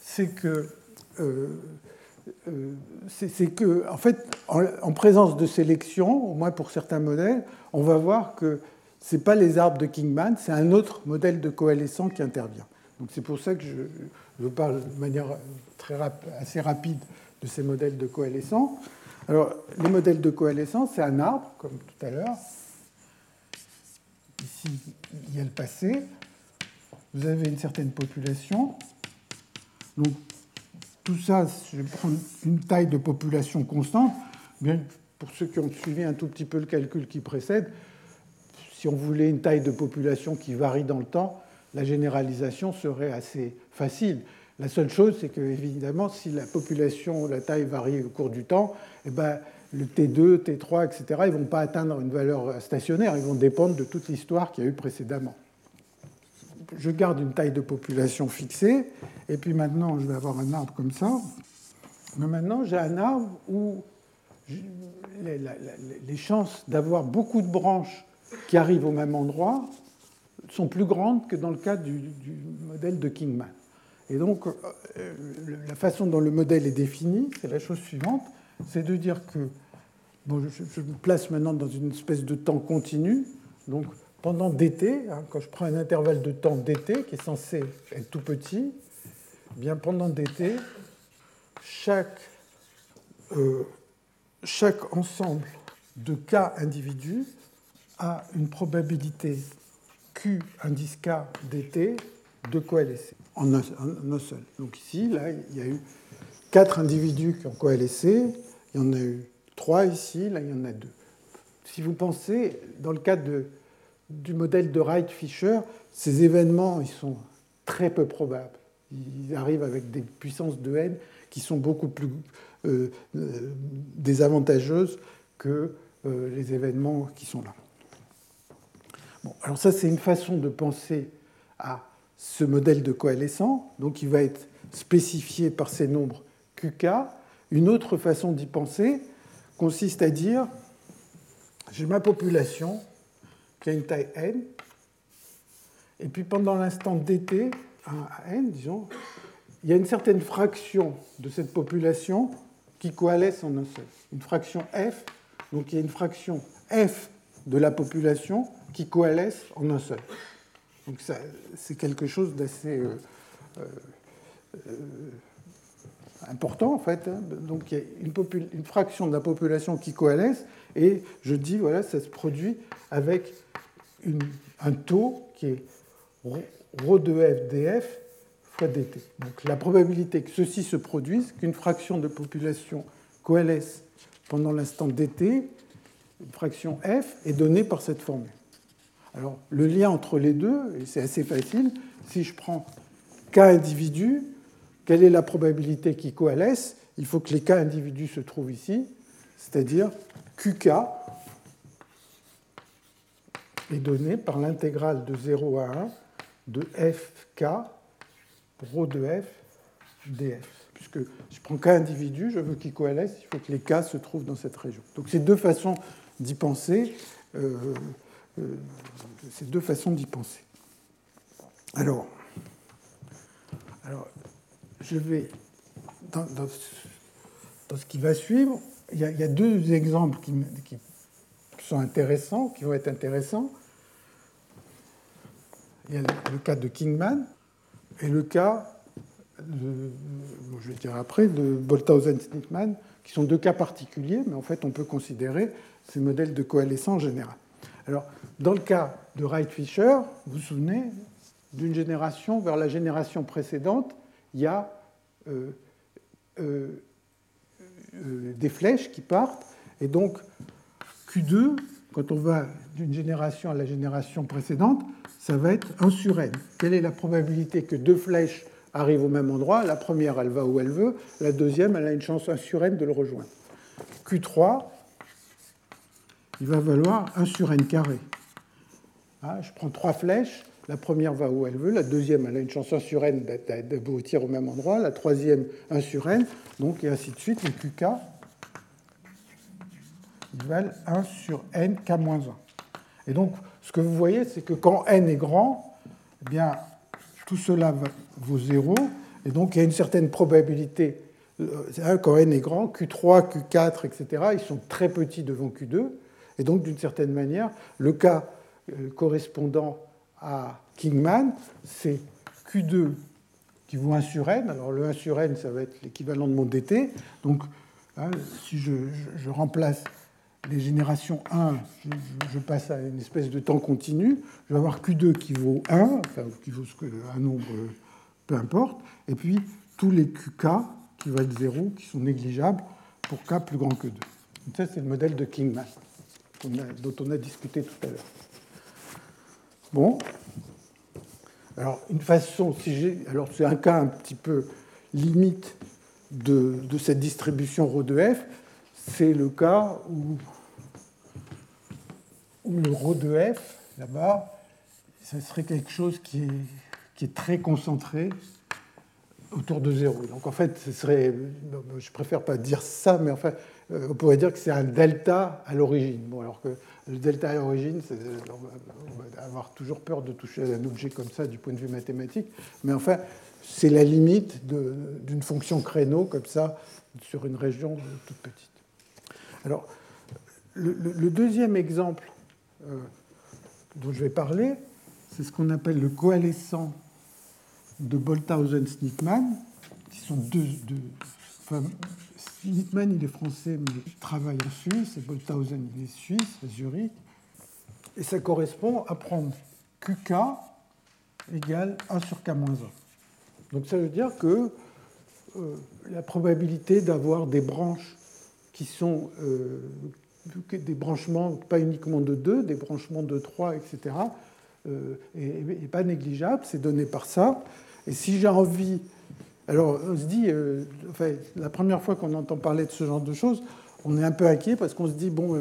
c'est que, euh, c'est que, en fait, en présence de sélection, au moins pour certains modèles, on va voir que ce n'est pas les arbres de Kingman, c'est un autre modèle de coalescent qui intervient. Donc c'est pour ça que je, je parle de manière assez rapide de ces modèles de coalescent. Alors, les modèles de coalescent, c'est un arbre, comme tout à l'heure. Ici, il y a le passé. Vous avez une certaine population. Donc, tout ça, je prendre une taille de population constante. Bien, pour ceux qui ont suivi un tout petit peu le calcul qui précède, si on voulait une taille de population qui varie dans le temps, la généralisation serait assez facile. La seule chose, c'est que, évidemment, si la population, la taille varie au cours du temps, eh ben, le T2, T3, etc., ils ne vont pas atteindre une valeur stationnaire, ils vont dépendre de toute l'histoire qu'il y a eu précédemment. Je garde une taille de population fixée, et puis maintenant, je vais avoir un arbre comme ça. Mais maintenant, j'ai un arbre où les, chances d'avoir beaucoup de branches qui arrivent au même endroit sont plus grandes que dans le cas du, modèle de Kingman. Et donc, euh, la façon dont le modèle est défini, c'est la chose suivante, c'est de dire que, bon, je, me place maintenant dans une espèce de temps continu, donc pendant dt, hein, quand je prends un intervalle de temps dt qui est censé être tout petit, eh bien pendant dt, chaque euh, chaque ensemble de cas individus a une probabilité Q indice K dt de coalescer en un, seul. Donc ici, là, il y a eu quatre individus qui ont coalescé, il y en a eu trois ici, là, il y en a deux. Si vous pensez, dans le cas de, du modèle de Wright-Fisher, ces événements, ils sont très peu probables. Ils arrivent avec des puissances de n qui sont beaucoup plus euh, euh, désavantageuses que euh, les événements qui sont là. Bon, alors ça, c'est une façon de penser à ce modèle de coalescent, donc il va être spécifié par ces nombres QK. Une autre façon d'y penser consiste à dire, j'ai ma population qui a une taille n, et puis pendant l'instant dt, à n, disons, il y a une certaine fraction de cette population qui coalescent en un seul. Une fraction f, donc il y a une fraction f de la population qui coalesce en un seul. Donc c'est quelque chose d'assez euh, euh, euh, important en fait. Hein. Donc il y a une, une, fraction de la population qui coalesce et je dis voilà ça se produit avec un taux qui est ρ de f df dt. Donc la probabilité que ceci se produise, qu'une fraction de population coalesce pendant l'instant dt, une fraction f, est donnée par cette formule. Alors le lien entre les deux, c'est assez facile, si je prends k individus, quelle est la probabilité qu'ils coalescent Il faut que les k individus se trouvent ici, c'est-à-dire qk est donné par l'intégrale de 0 à 1 de fk ρ de f df. Puisque je prends k individus, je veux qu'ils coalescent, il faut que les k se trouvent dans cette région. Donc c'est deux façons d'y penser. Euh, euh, c'est deux façons d'y penser. Alors, alors, je vais dans, ce qui va suivre. Il y a, deux exemples qui, sont intéressants, qui vont être intéressants. Il y a le cas de Kingman, et le cas, je vais dire après, de Bolthausen-Schnittmann, qui sont deux cas particuliers, mais en fait on peut considérer ces modèles de coalescence en général. Alors, dans le cas de Wright-Fisher, vous vous souvenez, d'une génération vers la génération précédente, il y a euh, euh, des flèches qui partent, et donc Q2, quand on va d'une génération à la génération précédente, ça va être 1 sur n. Quelle est la probabilité que deux flèches arrivent au même endroit? La première, elle va où elle veut. La deuxième, elle a une chance 1 sur n de le rejoindre. Q3, il va valoir 1 sur n carré. Ah, je prends trois flèches. La première va où elle veut. La deuxième, elle a une chance 1 sur n d'aboutir au même endroit. La troisième, 1 sur n. Donc, et ainsi de suite. Les QK, valent 1 sur n k-1. Et donc, ce que vous voyez, c'est que quand n est grand, eh bien, tout cela vaut 0, et donc il y a une certaine probabilité. Euh, quand n est grand, Q3, Q4, etc., ils sont très petits devant Q2, et donc d'une certaine manière, le cas euh, correspondant à Kingman, c'est Q2 qui vaut 1 sur n. Alors le 1 sur n, ça va être l'équivalent de mon dt. Donc hein, si je, remplace les générations 1, je, passe à une espèce de temps continu, je vais avoir Q2 qui vaut 1, enfin qui vaut un nombre, peu importe, et puis tous les QK qui valent 0, qui sont négligeables pour K plus grand que 2. Donc ça, c'est le modèle de Kingman dont on a discuté tout à l'heure. Bon. Alors, une façon, si j'ai. Alors, c'est un cas un petit peu limite de, de cette distribution ρ de f, c'est le cas où le rho de f, là-bas, ce serait quelque chose qui est, qui est très concentré autour de zéro. Donc en fait, ce serait, je préfère pas dire ça, mais enfin, on pourrait dire que c'est un delta à l'origine. Bon, alors que le delta à l'origine, on va avoir toujours peur de toucher un objet comme ça du point de vue mathématique, mais enfin, c'est la limite d'une fonction créneau comme ça sur une région toute petite. Alors, le, deuxième exemple euh, dont je vais parler, c'est ce qu'on appelle le coalescent de Bolthausen-Snittmann, qui sont deux, Snittmann, il est français, mais il travaille en Suisse, et Bolthausen, il est suisse, à Zurich. Et ça correspond à prendre QK égale 1 sur K-1. Donc ça veut dire que euh, la probabilité d'avoir des branches qui sont euh, des branchements pas uniquement de 2, des branchements de 3, etc., n'est pas négligeable, c'est donné par ça. Et si j'ai envie alors, on se dit, euh, la première fois qu'on entend parler de ce genre de choses, on est un peu inquiet parce qu'on se dit, bon, euh,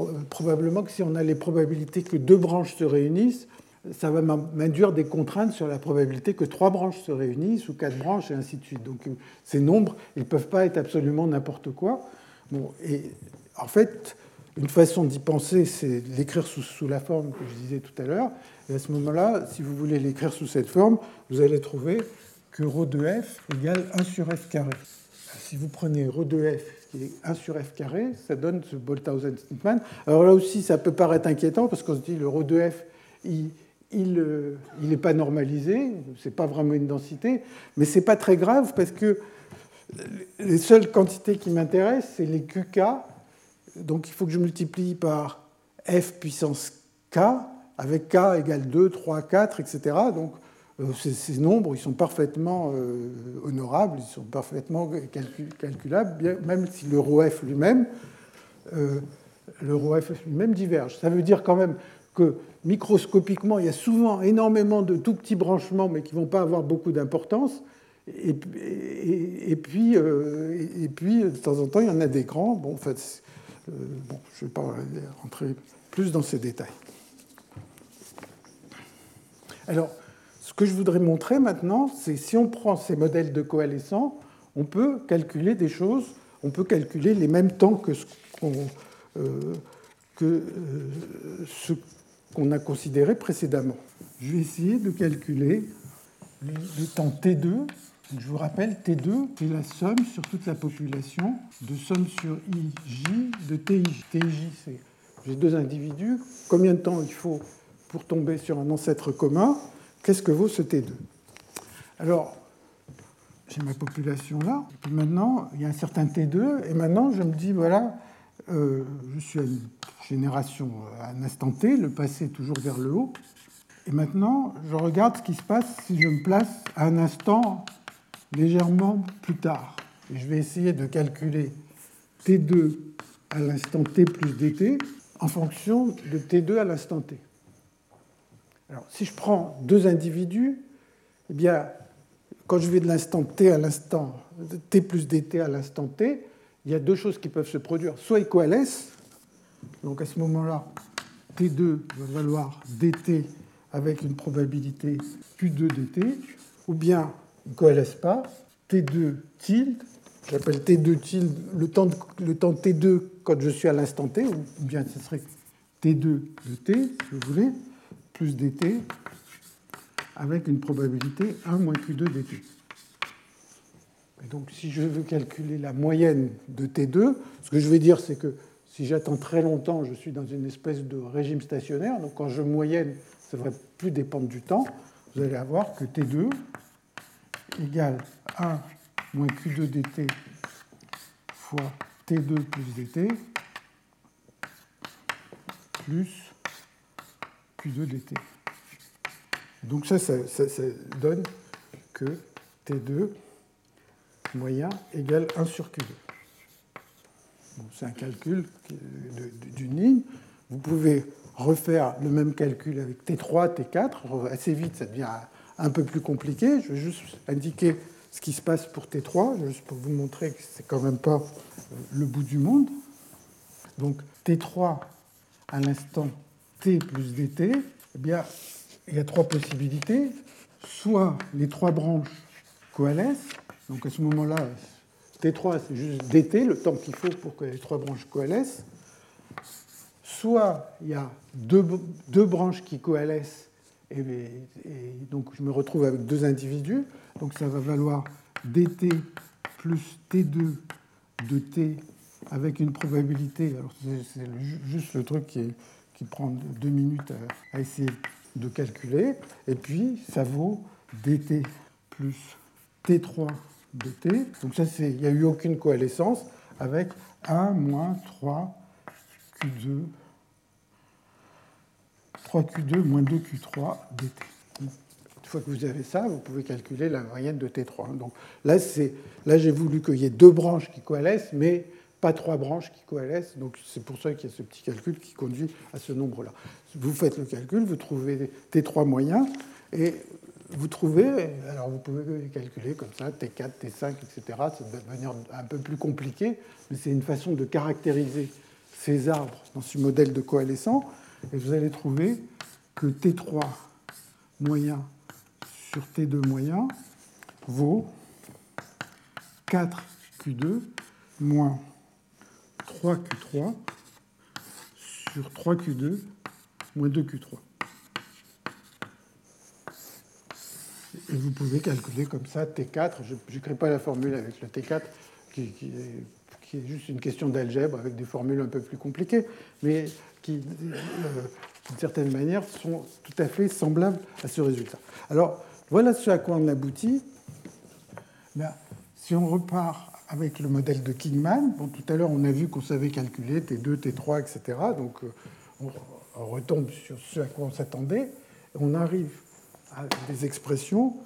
euh, probablement que si on a les probabilités que deux branches se réunissent, ça va m'induire des contraintes sur la probabilité que trois branches se réunissent ou quatre branches et ainsi de suite. Donc, ces nombres, ils ne peuvent pas être absolument n'importe quoi. Bon, et en fait, une façon d'y penser, c'est l'écrire sous, la forme que je disais tout à l'heure. Et à ce moment-là, si vous voulez l'écrire sous cette forme, vous allez trouver que ρ de f égale 1 sur f carré. Si vous prenez ρ de f qui est 1 sur f carré, ça donne ce Bolthausen-Snittmann. Alors là aussi, ça peut paraître inquiétant parce qu'on se dit le ρ de f, il il n'est euh, pas normalisé, ce n'est pas vraiment une densité, mais ce n'est pas très grave parce que les seules quantités qui m'intéressent, c'est les QK. Donc il faut que je multiplie par f puissance k, avec k égale 2, 3, 4, etc. Donc euh, ces, nombres, ils sont parfaitement euh, honorables, ils sont parfaitement calculables, même si le ρf lui-même, euh, le lui-même diverge. Ça veut dire quand même que microscopiquement, il y a souvent énormément de tout petits branchements, mais qui ne vont pas avoir beaucoup d'importance. Et, puis, et puis, de temps en temps, il y en a des grands. Bon, en fait, bon, je ne vais pas rentrer plus dans ces détails. Alors, ce que je voudrais montrer maintenant, c'est si on prend ces modèles de coalescents, on peut calculer des choses, on peut calculer les mêmes temps que ce qu'on euh, euh, a considéré précédemment. Je vais essayer de calculer le temps T2. Je vous rappelle, T2, c'est la somme sur toute la population de somme sur IJ de TIJ. TIJ, c'est j'ai deux individus. Combien de temps il faut pour tomber sur un ancêtre commun Qu'est-ce que vaut ce T2 Alors, j'ai ma population là, et puis maintenant, il y a un certain T2, et maintenant, je me dis, voilà, euh, je suis à une génération à un instant T, le passé toujours vers le haut, et maintenant, je regarde ce qui se passe si je me place à un instant légèrement plus tard. Et je vais essayer de calculer T2 à l'instant T plus dt en fonction de T2 à l'instant T. Alors, si je prends deux individus, eh bien, quand je vais de l'instant t à l'instant t plus dt à l'instant t, il y a deux choses qui peuvent se produire. Soit ils coalescent, donc à ce moment-là, t2 va valoir dt avec une probabilité q2 dt, ou bien ils ne coalescent pas, t2 tilde, j'appelle t2 tilde le temps, le temps t2 quand je suis à l'instant t, ou bien ce serait t2 de t, si vous voulez, plus dt avec une probabilité 1 moins q2 dt. Et donc si je veux calculer la moyenne de T2, ce que je vais dire c'est que si j'attends très longtemps, je suis dans une espèce de régime stationnaire, donc quand je moyenne, ça ne devrait plus dépendre du temps, vous allez avoir que T2 égale 1 moins Q2 dt fois T2 plus dt plus Q2 dt. Donc ça, ça, donne que T2 moyen égale 1 sur Q2. c'est un calcul d'une ligne. Vous pouvez refaire le même calcul avec T3, T4. Assez vite, ça devient un peu plus compliqué. Je vais juste indiquer ce qui se passe pour T3, juste pour vous montrer que c'est quand même pas le bout du monde. Donc T3 à l'instant plus dt, eh bien, il y a trois possibilités. Soit les trois branches coalescent. Donc à ce moment-là, T3, c'est juste dt, le temps qu'il faut pour que les trois branches coalescent. Soit il y a deux, branches qui coalescent, et, donc je me retrouve avec deux individus. Donc ça va valoir dt plus t2 de t avec une probabilité. Alors c'est juste le truc qui, qui, prend deux minutes à, essayer de calculer. Et puis ça vaut dt plus t3 de t. Donc ça, il n'y a eu aucune coalescence avec 1 moins 3 Q2, 3Q2 moins 2Q3 dt. Une fois que vous avez ça, vous pouvez calculer la moyenne de T3. Donc là j'ai voulu qu'il y ait deux branches qui coalescent, mais pas trois branches qui coalescent. Donc c'est pour ça qu'il y a ce petit calcul qui conduit à ce nombre-là. Vous faites le calcul, vous trouvez T3 moyen, et vous trouvez, alors vous pouvez calculer comme ça, T4, T5, etc. C'est de manière un peu plus compliquée, mais c'est une façon de caractériser ces arbres dans ce modèle de coalescent. Et vous allez trouver que T3 moyen sur T2 moyen vaut 4Q2 moins 3Q3 sur 3Q2 moins 2Q3. Et vous pouvez calculer comme ça T4. Je n'écris pas la formule avec le T4, qui, est, juste une question d'algèbre avec des formules un peu plus compliquées, mais qui, euh, d'une certaine manière, sont tout à fait semblables à ce résultat. Alors, voilà ce à quoi on aboutit. Ben, si on repart avec le modèle de Kingman, bon, tout à l'heure on a vu qu'on savait calculer T2, T3, etc. Donc euh, on retombe sur ce à quoi on s'attendait. On arrive des expressions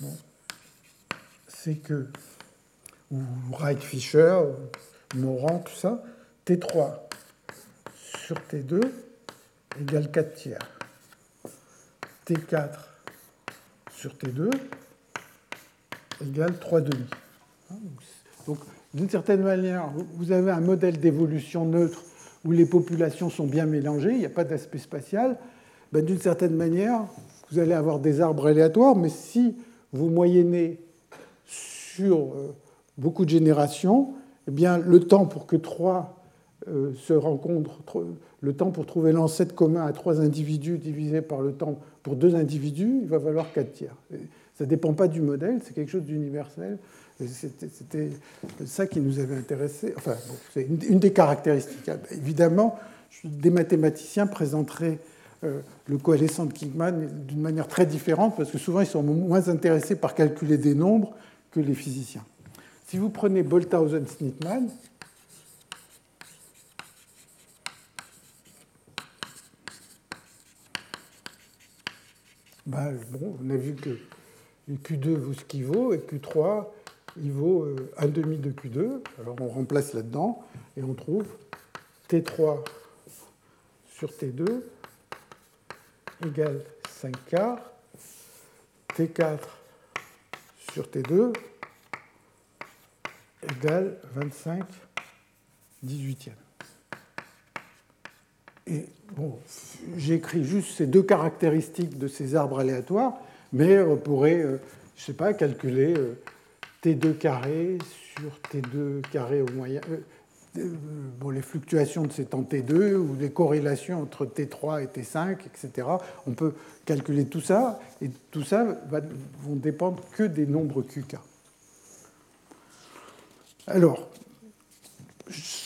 bon, c'est que, ou Wright-Fisher, Morand, tout ça, T3 sur T2 égale 4 tiers. T4 sur T2 égale 3 demi. Donc, d'une certaine manière, vous avez un modèle d'évolution neutre où les populations sont bien mélangées, il n'y a pas d'aspect spatial, ben, d'une certaine manière, vous allez avoir des arbres aléatoires, mais si vous moyennez sur euh, beaucoup de générations, eh bien, le temps pour que trois euh, se rencontrent, le temps pour trouver l'ancêtre commun à trois individus divisé par le temps pour deux individus, il va valoir quatre tiers. Ça ne dépend pas du modèle, c'est quelque chose d'universel. C'était ça qui nous avait intéressé. Enfin, c'est une, des caractéristiques. Évidemment, des mathématiciens présenteraient euh, le coalescent de Kingman d'une manière très différente, parce que souvent ils sont moins intéressés par calculer des nombres que les physiciens. Si vous prenez Bolthausen-Snitman, ben, bon, on a vu que Q2 vaut ce qu'il vaut et Q3 il vaut 1 euh, demi de Q2. Alors on remplace là-dedans et on trouve T3 sur T2 égale 5 quarts, T4 sur T2 égale 25 18e. Et bon, j'écris juste ces deux caractéristiques de ces arbres aléatoires, mais on pourrait, euh, je ne sais pas, calculer euh, T2 carré sur T2 carré au moyen, euh, bon, les fluctuations de ces temps T2 ou les corrélations entre T3 et T5, etc. On peut calculer tout ça, et tout ça va, vont dépendre que des nombres QK. Alors,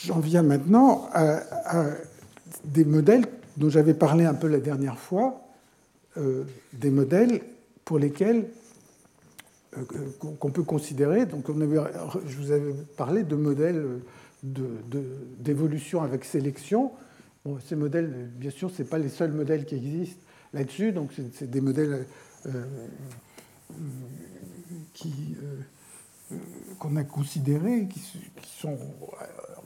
j'en viens maintenant à, des modèles dont j'avais parlé un peu la dernière fois, des modèles pour lesquels euh, qu'on peut considérer. Donc, je vous avais parlé de modèles d'évolution avec sélection. Ces modèles, bien sûr, ce pas les seuls modèles qui existent là-dessus, donc c'est des modèles euh, euh, qu'on a considérés, qui, qui, sont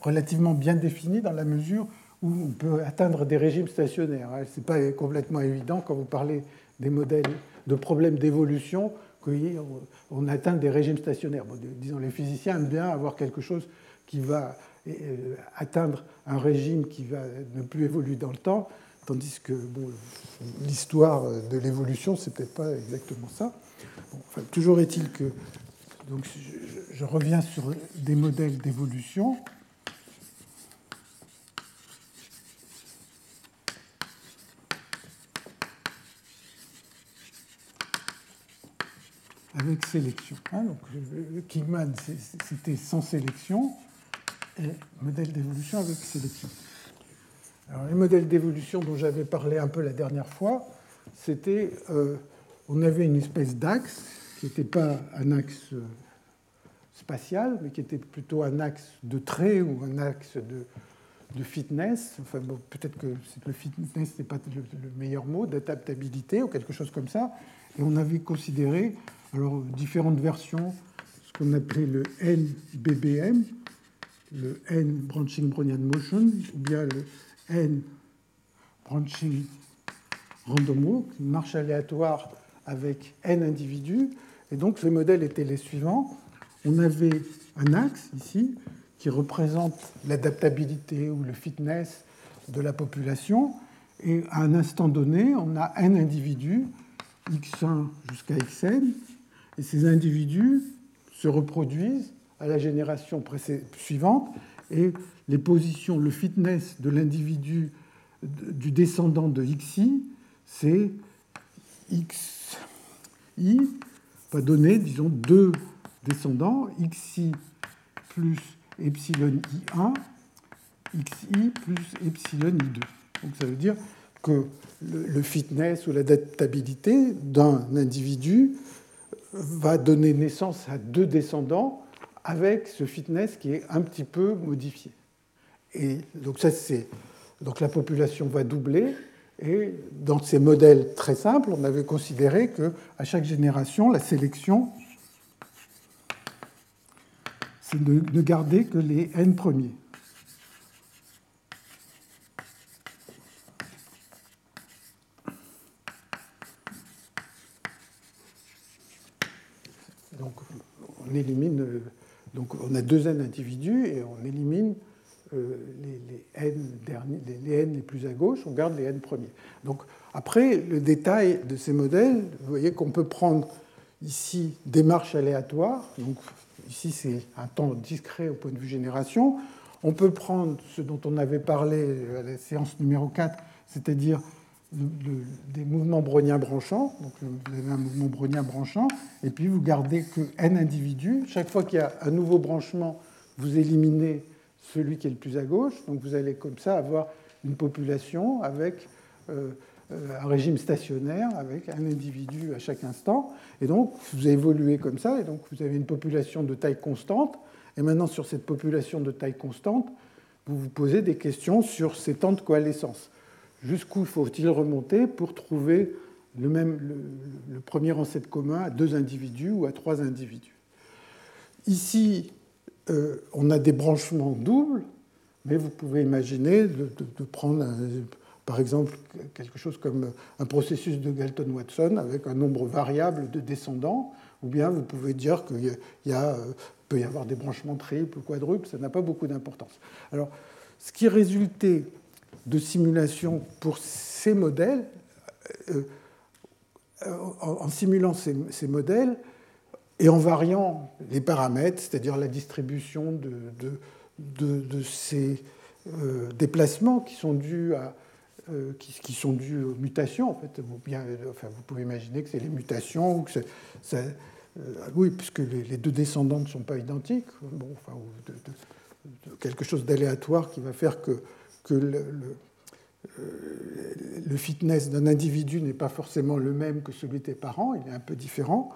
relativement bien définis dans la mesure où on peut atteindre des régimes stationnaires. Ce n'est pas complètement évident quand vous parlez des modèles de problèmes d'évolution qu'on atteint des régimes stationnaires. disons, les physiciens aiment bien avoir quelque chose qui va euh, atteindre un régime qui va ne plus évoluer dans le temps, tandis que l'histoire de l'évolution, c'est peut-être pas exactement ça. toujours est-il que donc, je reviens sur des modèles d'évolution. Avec sélection. Hein, donc, Kingman, c'était sans sélection, et modèle d'évolution avec sélection. Alors, les modèles d'évolution dont j'avais parlé un peu la dernière fois, c'était, euh, on avait une espèce d'axe qui n'était pas un axe euh, spatial, mais qui était plutôt un axe de trait ou un axe de, fitness. Enfin, peut-être que le fitness n'est pas le, le, meilleur mot, d'adaptabilité ou quelque chose comme ça. Et on avait considéré alors, différentes versions, ce qu'on appelait le NBBM, le N Branching Brownian Motion, ou bien le N Branching Random Walk, une marche aléatoire avec N individus. Et donc, ces modèles étaient les suivants. On avait un axe ici qui représente l'adaptabilité ou le fitness de la population. Et à un instant donné, on a n individus, x1 jusqu'à xn, et ces individus se reproduisent à la génération suivante et les positions, le fitness de l'individu du descendant de xi, c'est xi va donner, disons, deux descendants, xi plus epsilon i1, xi plus epsilon i2. Donc ça veut dire que le fitness ou l'adaptabilité d'un individu va donner naissance à deux descendants avec ce fitness qui est un petit peu modifié. Et donc donc la population va doubler et dans ces modèles très simples, on avait considéré que à chaque génération, la sélection c'est de garder que les n premiers. On élimine, euh, donc on a deux n individus et on élimine euh, les, n derniers, les, n les plus à gauche, on garde les n premiers. Donc après, le détail de ces modèles, vous voyez qu'on peut prendre ici des marches aléatoires, donc ici c'est un temps discret au point de vue génération. On peut prendre ce dont on avait parlé à la séance numéro 4, c'est-à-dire des mouvements browniens branchants. Donc vous avez un mouvement brownien branchant, et puis vous gardez que n individus. Chaque fois qu'il y a un nouveau branchement, vous éliminez celui qui est le plus à gauche. Donc vous allez comme ça avoir une population avec euh, un régime stationnaire, avec un individu à chaque instant. Et donc vous évoluez comme ça, et donc vous avez une population de taille constante. Et maintenant, sur cette population de taille constante, vous vous posez des questions sur ces temps de coalescence jusqu'où faut-il remonter pour trouver le, même, le, premier ancêtre commun à deux individus ou à trois individus? Ici, euh, on a des branchements doubles, mais vous pouvez imaginer de, prendre, par exemple, quelque chose comme un processus de Galton-Watson avec un nombre variable de descendants, ou bien vous pouvez dire qu'il y a, euh, peut y avoir des branchements triples ou quadruples, ça n'a pas beaucoup d'importance. Alors, ce qui résultait de simulation pour ces modèles, euh, euh, en, simulant ces, modèles et en variant les paramètres, c'est-à-dire la distribution de, de, ces euh, déplacements qui sont dus à, qui, sont dus aux mutations. En fait, vous, bien, enfin, vous pouvez imaginer que c'est les mutations oui, puisque les, deux descendants ne sont pas identiques. Bon, enfin, quelque chose d'aléatoire qui va faire que que le, euh, le, fitness d'un individu n'est pas forcément le même que celui des parents, il est un peu différent.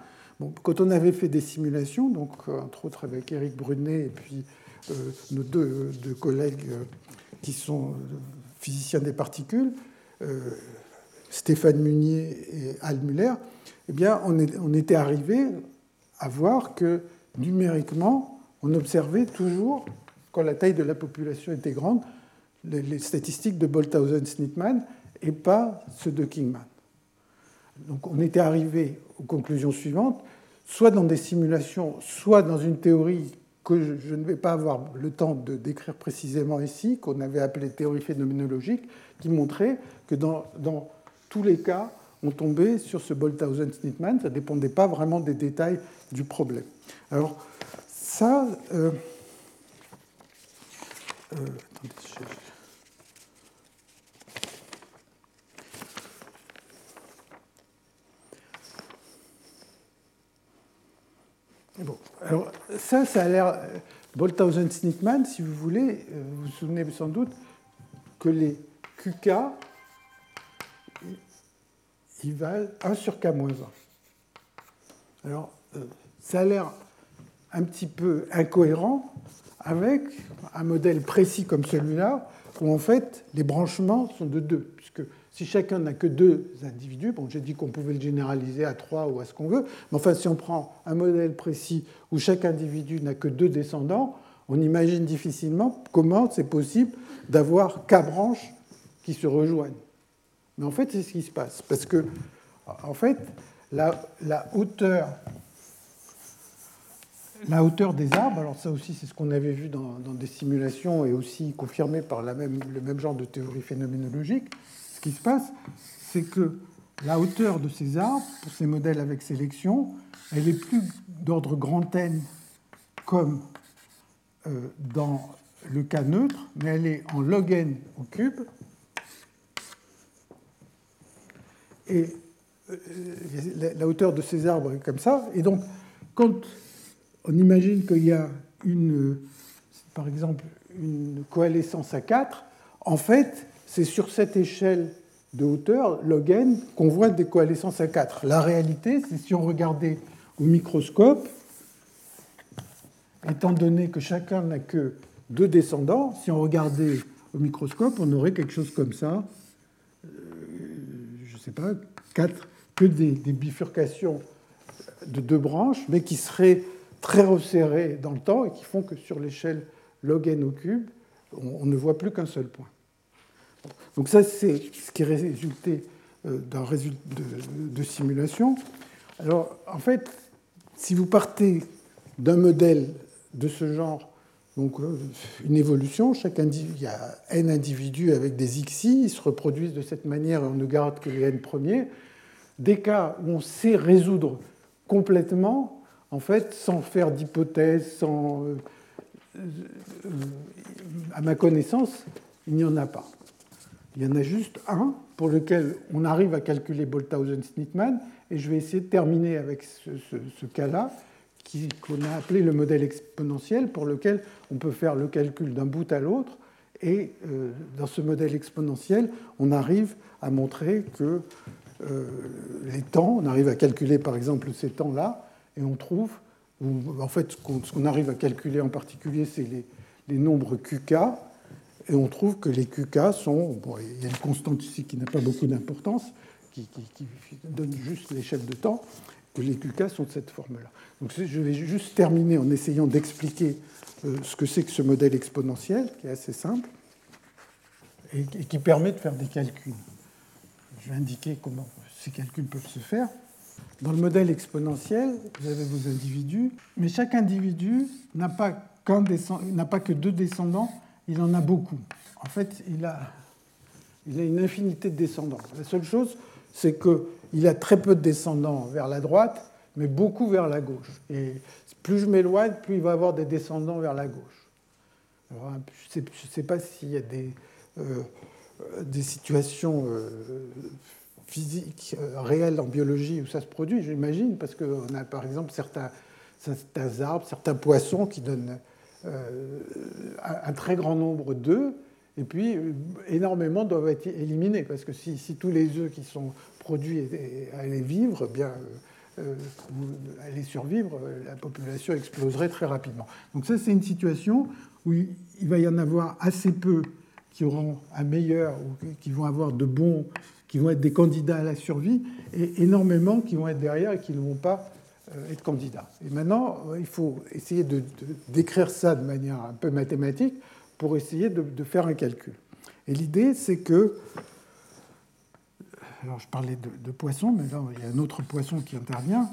Quand on avait fait des simulations, donc euh, entre autres avec Eric Brunet et puis euh, nos deux, collègues qui sont physiciens des particules, Stéphane Munier et Al Muller, eh bien, on était arrivé à voir que numériquement, on observait toujours, quand la taille de la population était grande, les statistiques de Bolthausen-Snitman et pas ceux de Kingman. Donc on était arrivé aux conclusions suivantes, soit dans des simulations, soit dans une théorie que je ne vais pas avoir le temps de décrire précisément ici, qu'on avait appelé théorie phénoménologique, qui montrait que dans, tous les cas, on tombait sur ce Bolthausen-Sneedman. Ça ne dépendait pas vraiment des détails du problème. Alors, ça. Euh, euh. Bon, alors ça, ça a l'air. Bolthausen-Sneedman, si vous voulez, euh, vous vous souvenez sans doute que les QK, ils valent 1 sur K-1. Alors, euh, ça a l'air un petit peu incohérent avec un modèle précis comme celui-là, où en fait les branchements sont de deux, puisque si chacun n'a que deux individus, bon j'ai dit qu'on pouvait le généraliser à trois ou à ce qu'on veut, mais enfin si on prend un modèle précis où chaque individu n'a que deux descendants, on imagine difficilement comment c'est possible d'avoir K branches qui se rejoignent. Mais en fait c'est ce qui se passe, parce que en fait la, la hauteur la hauteur des arbres, alors ça aussi c'est ce qu'on avait vu dans, des simulations et aussi confirmé par la le même genre de théorie phénoménologique, ce qui se passe, c'est que la hauteur de ces arbres, pour ces modèles avec sélection, elle est plus d'ordre grand N comme euh, dans le cas neutre, mais elle est en log n au cube. Et euh, la hauteur de ces arbres est comme ça. Et donc, quand on imagine qu'il y a une, par exemple, une coalescence à 4. En fait, c'est sur cette échelle de hauteur, log n, qu'on voit des coalescences à 4. La réalité, c'est si on regardait au microscope, étant donné que chacun n'a que deux descendants, si on regardait au microscope, on aurait quelque chose comme ça, euh, je ne sais pas, quatre, que des, des, bifurcations de deux branches, mais qui seraient très resserrés dans le temps et qui font que sur l'échelle log n au cube, on, ne voit plus qu'un seul point. Donc ça, c'est ce qui est résulté euh, d'un résultat de, simulation. Alors, en fait, si vous partez d'un modèle de ce genre, donc euh, une évolution, chaque il y a n individus avec des xi, ils se reproduisent de cette manière et on ne garde que les n premiers. Des cas où on sait résoudre complètement, en fait, sans faire d'hypothèse, euh, euh, à ma connaissance, il n'y en a pas. Il y en a juste un pour lequel on arrive à calculer Bolthausen-Sneedman, et je vais essayer de terminer avec ce, cas-là, qu'on a appelé le modèle exponentiel, pour lequel on peut faire le calcul d'un bout à l'autre, et euh, dans ce modèle exponentiel, on arrive à montrer que les temps, on arrive à calculer par exemple ces temps-là, et on trouve, en fait, ce qu'on arrive à calculer en particulier, c'est les, nombres QK, et on trouve que les QK sont, il y a une constante ici qui n'a pas beaucoup d'importance, qui, donne juste l'échelle de temps, que les QK sont de cette forme-là. Donc je vais juste terminer en essayant d'expliquer euh, ce que c'est que ce modèle exponentiel, qui est assez simple, et qui permet de faire des calculs. Je vais indiquer comment ces calculs peuvent se faire. Dans le modèle exponentiel, vous avez vos individus, mais chaque individu n'a pas, pas, que deux descendants, il en a beaucoup. En fait, il a, il a une infinité de descendants. La seule chose, c'est qu'il a très peu de descendants vers la droite, mais beaucoup vers la gauche. Et plus je m'éloigne, plus il va avoir des descendants vers la gauche. je ne sais, pas s'il y a des, euh, des situations euh, physique euh, réelle en biologie où ça se produit, j'imagine, parce qu'on a par exemple certains, arbres, certains poissons qui donnent euh, un très grand nombre d'œufs, et puis euh, énormément doivent être éliminés, parce que si, tous les œufs qui sont produits allaient vivre, eh bien, allaient survivre, la population exploserait très rapidement. Donc ça, c'est une situation où il va y en avoir assez peu qui auront un meilleur ou qui vont avoir de bons qui vont être des candidats à la survie, et énormément qui vont être derrière et qui ne vont pas euh, être candidats. Et maintenant, euh, il faut essayer de, décrire ça de manière un peu mathématique pour essayer de, faire un calcul. Et l'idée, c'est que... Alors, je parlais de, poisson, mais là, il y a un autre poisson qui intervient,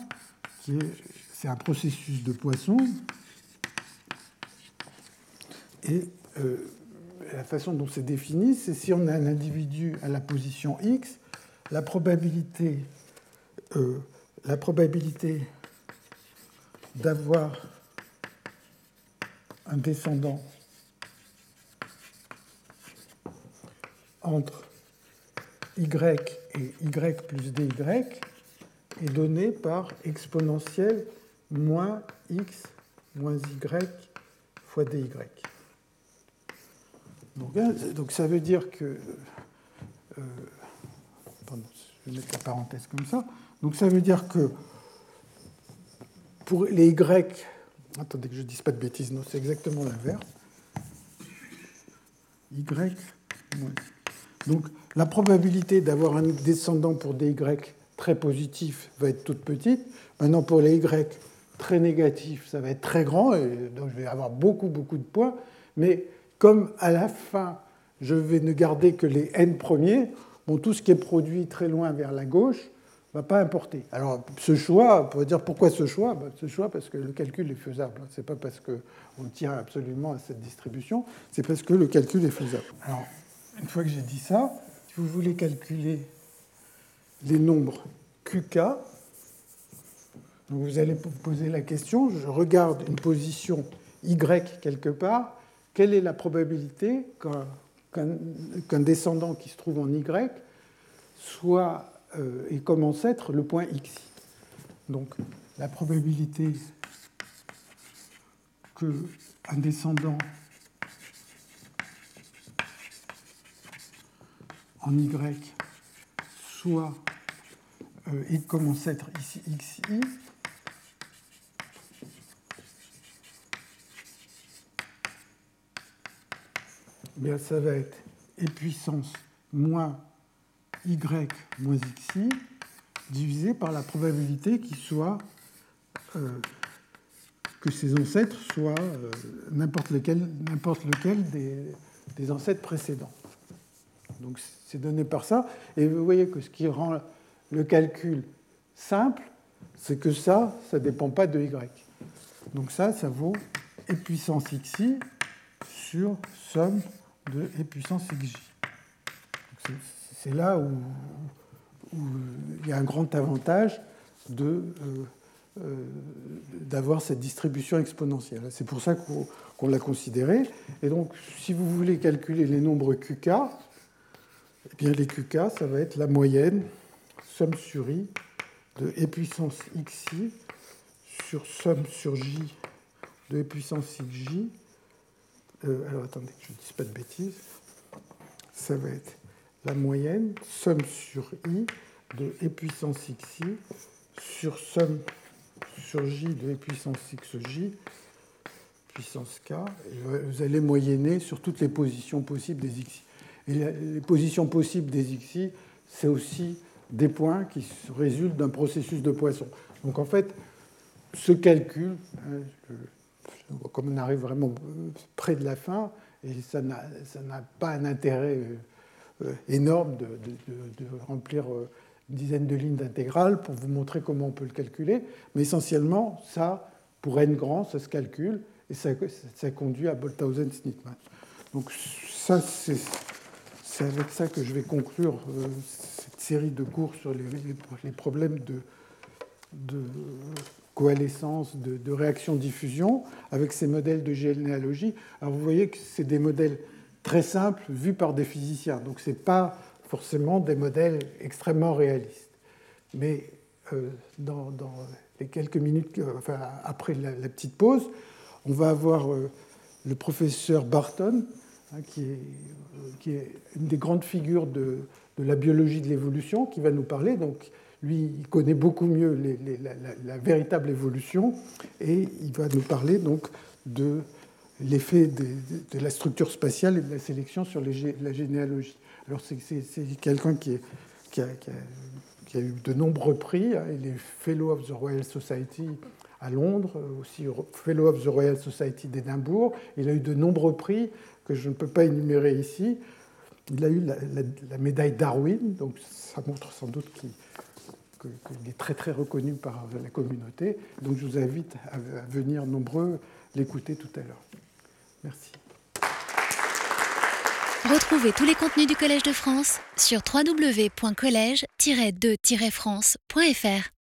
c'est un processus de poisson Et euh, la façon dont c'est défini, c'est si on a un individu à la position x, la probabilité, euh, d'avoir un descendant entre y et y plus dy est donnée par exponentielle moins x moins y fois dy. Donc, ça veut dire que... Euh, je vais mettre la parenthèse comme ça. Donc ça veut dire que pour les y, attendez que je ne dise pas de bêtises, non, c'est exactement l'inverse. y. Donc la probabilité d'avoir un descendant pour des y très positif va être toute petite. Maintenant pour les y très négatifs, ça va être très grand, donc je vais avoir beaucoup, beaucoup de points. Mais comme à la fin, je vais ne garder que les n premiers, bon, tout ce qui est produit très loin vers la gauche ne va pas importer. Alors, ce choix, on pourrait dire pourquoi ce choix? Ben, Ce choix parce que le calcul est faisable. Ce n'est pas parce qu'on tient absolument à cette distribution, c'est parce que le calcul est faisable. Alors, une fois que j'ai dit ça, si vous voulez calculer les nombres QK, vous allez poser la question, je regarde une position Y quelque part, quelle est la probabilité qu'un descendant qui se trouve en Y soit euh, et commence à être le point X? Donc la probabilité qu'un descendant en Y soit euh, et commence à être ici XI bien, ça va être e puissance moins y moins xi divisé par la probabilité qu'il soit euh, que ses ancêtres soient euh, n'importe lequel, des, ancêtres précédents. Donc c'est donné par ça. Et vous voyez que ce qui rend le calcul simple, c'est que ça, ça ne dépend pas de y. Donc ça, ça vaut e puissance xi sur somme de e puissance xj. C'est là où, il y a un grand avantage euh, euh, d'avoir cette distribution exponentielle. C'est pour ça qu'on, l'a considéré. Et donc, si vous voulez calculer les nombres QK, eh bien les QK, ça va être la moyenne, somme sur i, de e puissance xi sur somme sur j de e puissance xj euh, alors attendez, je ne dis pas de bêtises. Ça va être la moyenne, somme sur i de e puissance xi sur somme sur j de e puissance xj puissance k. vous allez moyenner sur toutes les positions possibles des xi. Et les positions possibles des xi, c'est aussi des points qui résultent d'un processus de Poisson. Donc en fait, ce calcul, hein, comme on arrive vraiment près de la fin, et ça n'a pas un intérêt euh, énorme de, remplir euh, une dizaine de lignes d'intégrale pour vous montrer comment on peut le calculer, mais essentiellement, ça, pour n grand, ça se calcule, et ça, conduit à Bolthausen-Sneedman. Donc ça, c'est avec ça que je vais conclure euh, cette série de cours sur les, problèmes de coalescence, de, de réaction-diffusion avec ces modèles de généalogie. Alors vous voyez que c'est des modèles très simples vus par des physiciens, donc ce n'est pas forcément des modèles extrêmement réalistes. Mais euh, dans, les quelques minutes enfin, après la, petite pause, on va avoir euh, le professeur Barton, hein, qui, est, qui, est, une des grandes figures de, de la biologie de l'évolution, qui va nous parler. Donc, lui, il connaît beaucoup mieux la, véritable évolution et il va nous parler donc de l'effet de, la structure spatiale et de la sélection sur la généalogie. Alors c'est quelqu'un qui, a, eu de nombreux prix. Hein. Il est Fellow of the Royal Society à Londres, aussi Fellow of the Royal Society d'Édimbourg. Il a eu de nombreux prix que je ne peux pas énumérer ici. Il a eu la, médaille Darwin, donc ça montre sans doute qu'il il est très très reconnu par la communauté. Donc je vous invite à, à venir nombreux l'écouter tout à l'heure. Merci. Retrouvez tous les contenus du Collège de France sur www.colège-2-france.fr.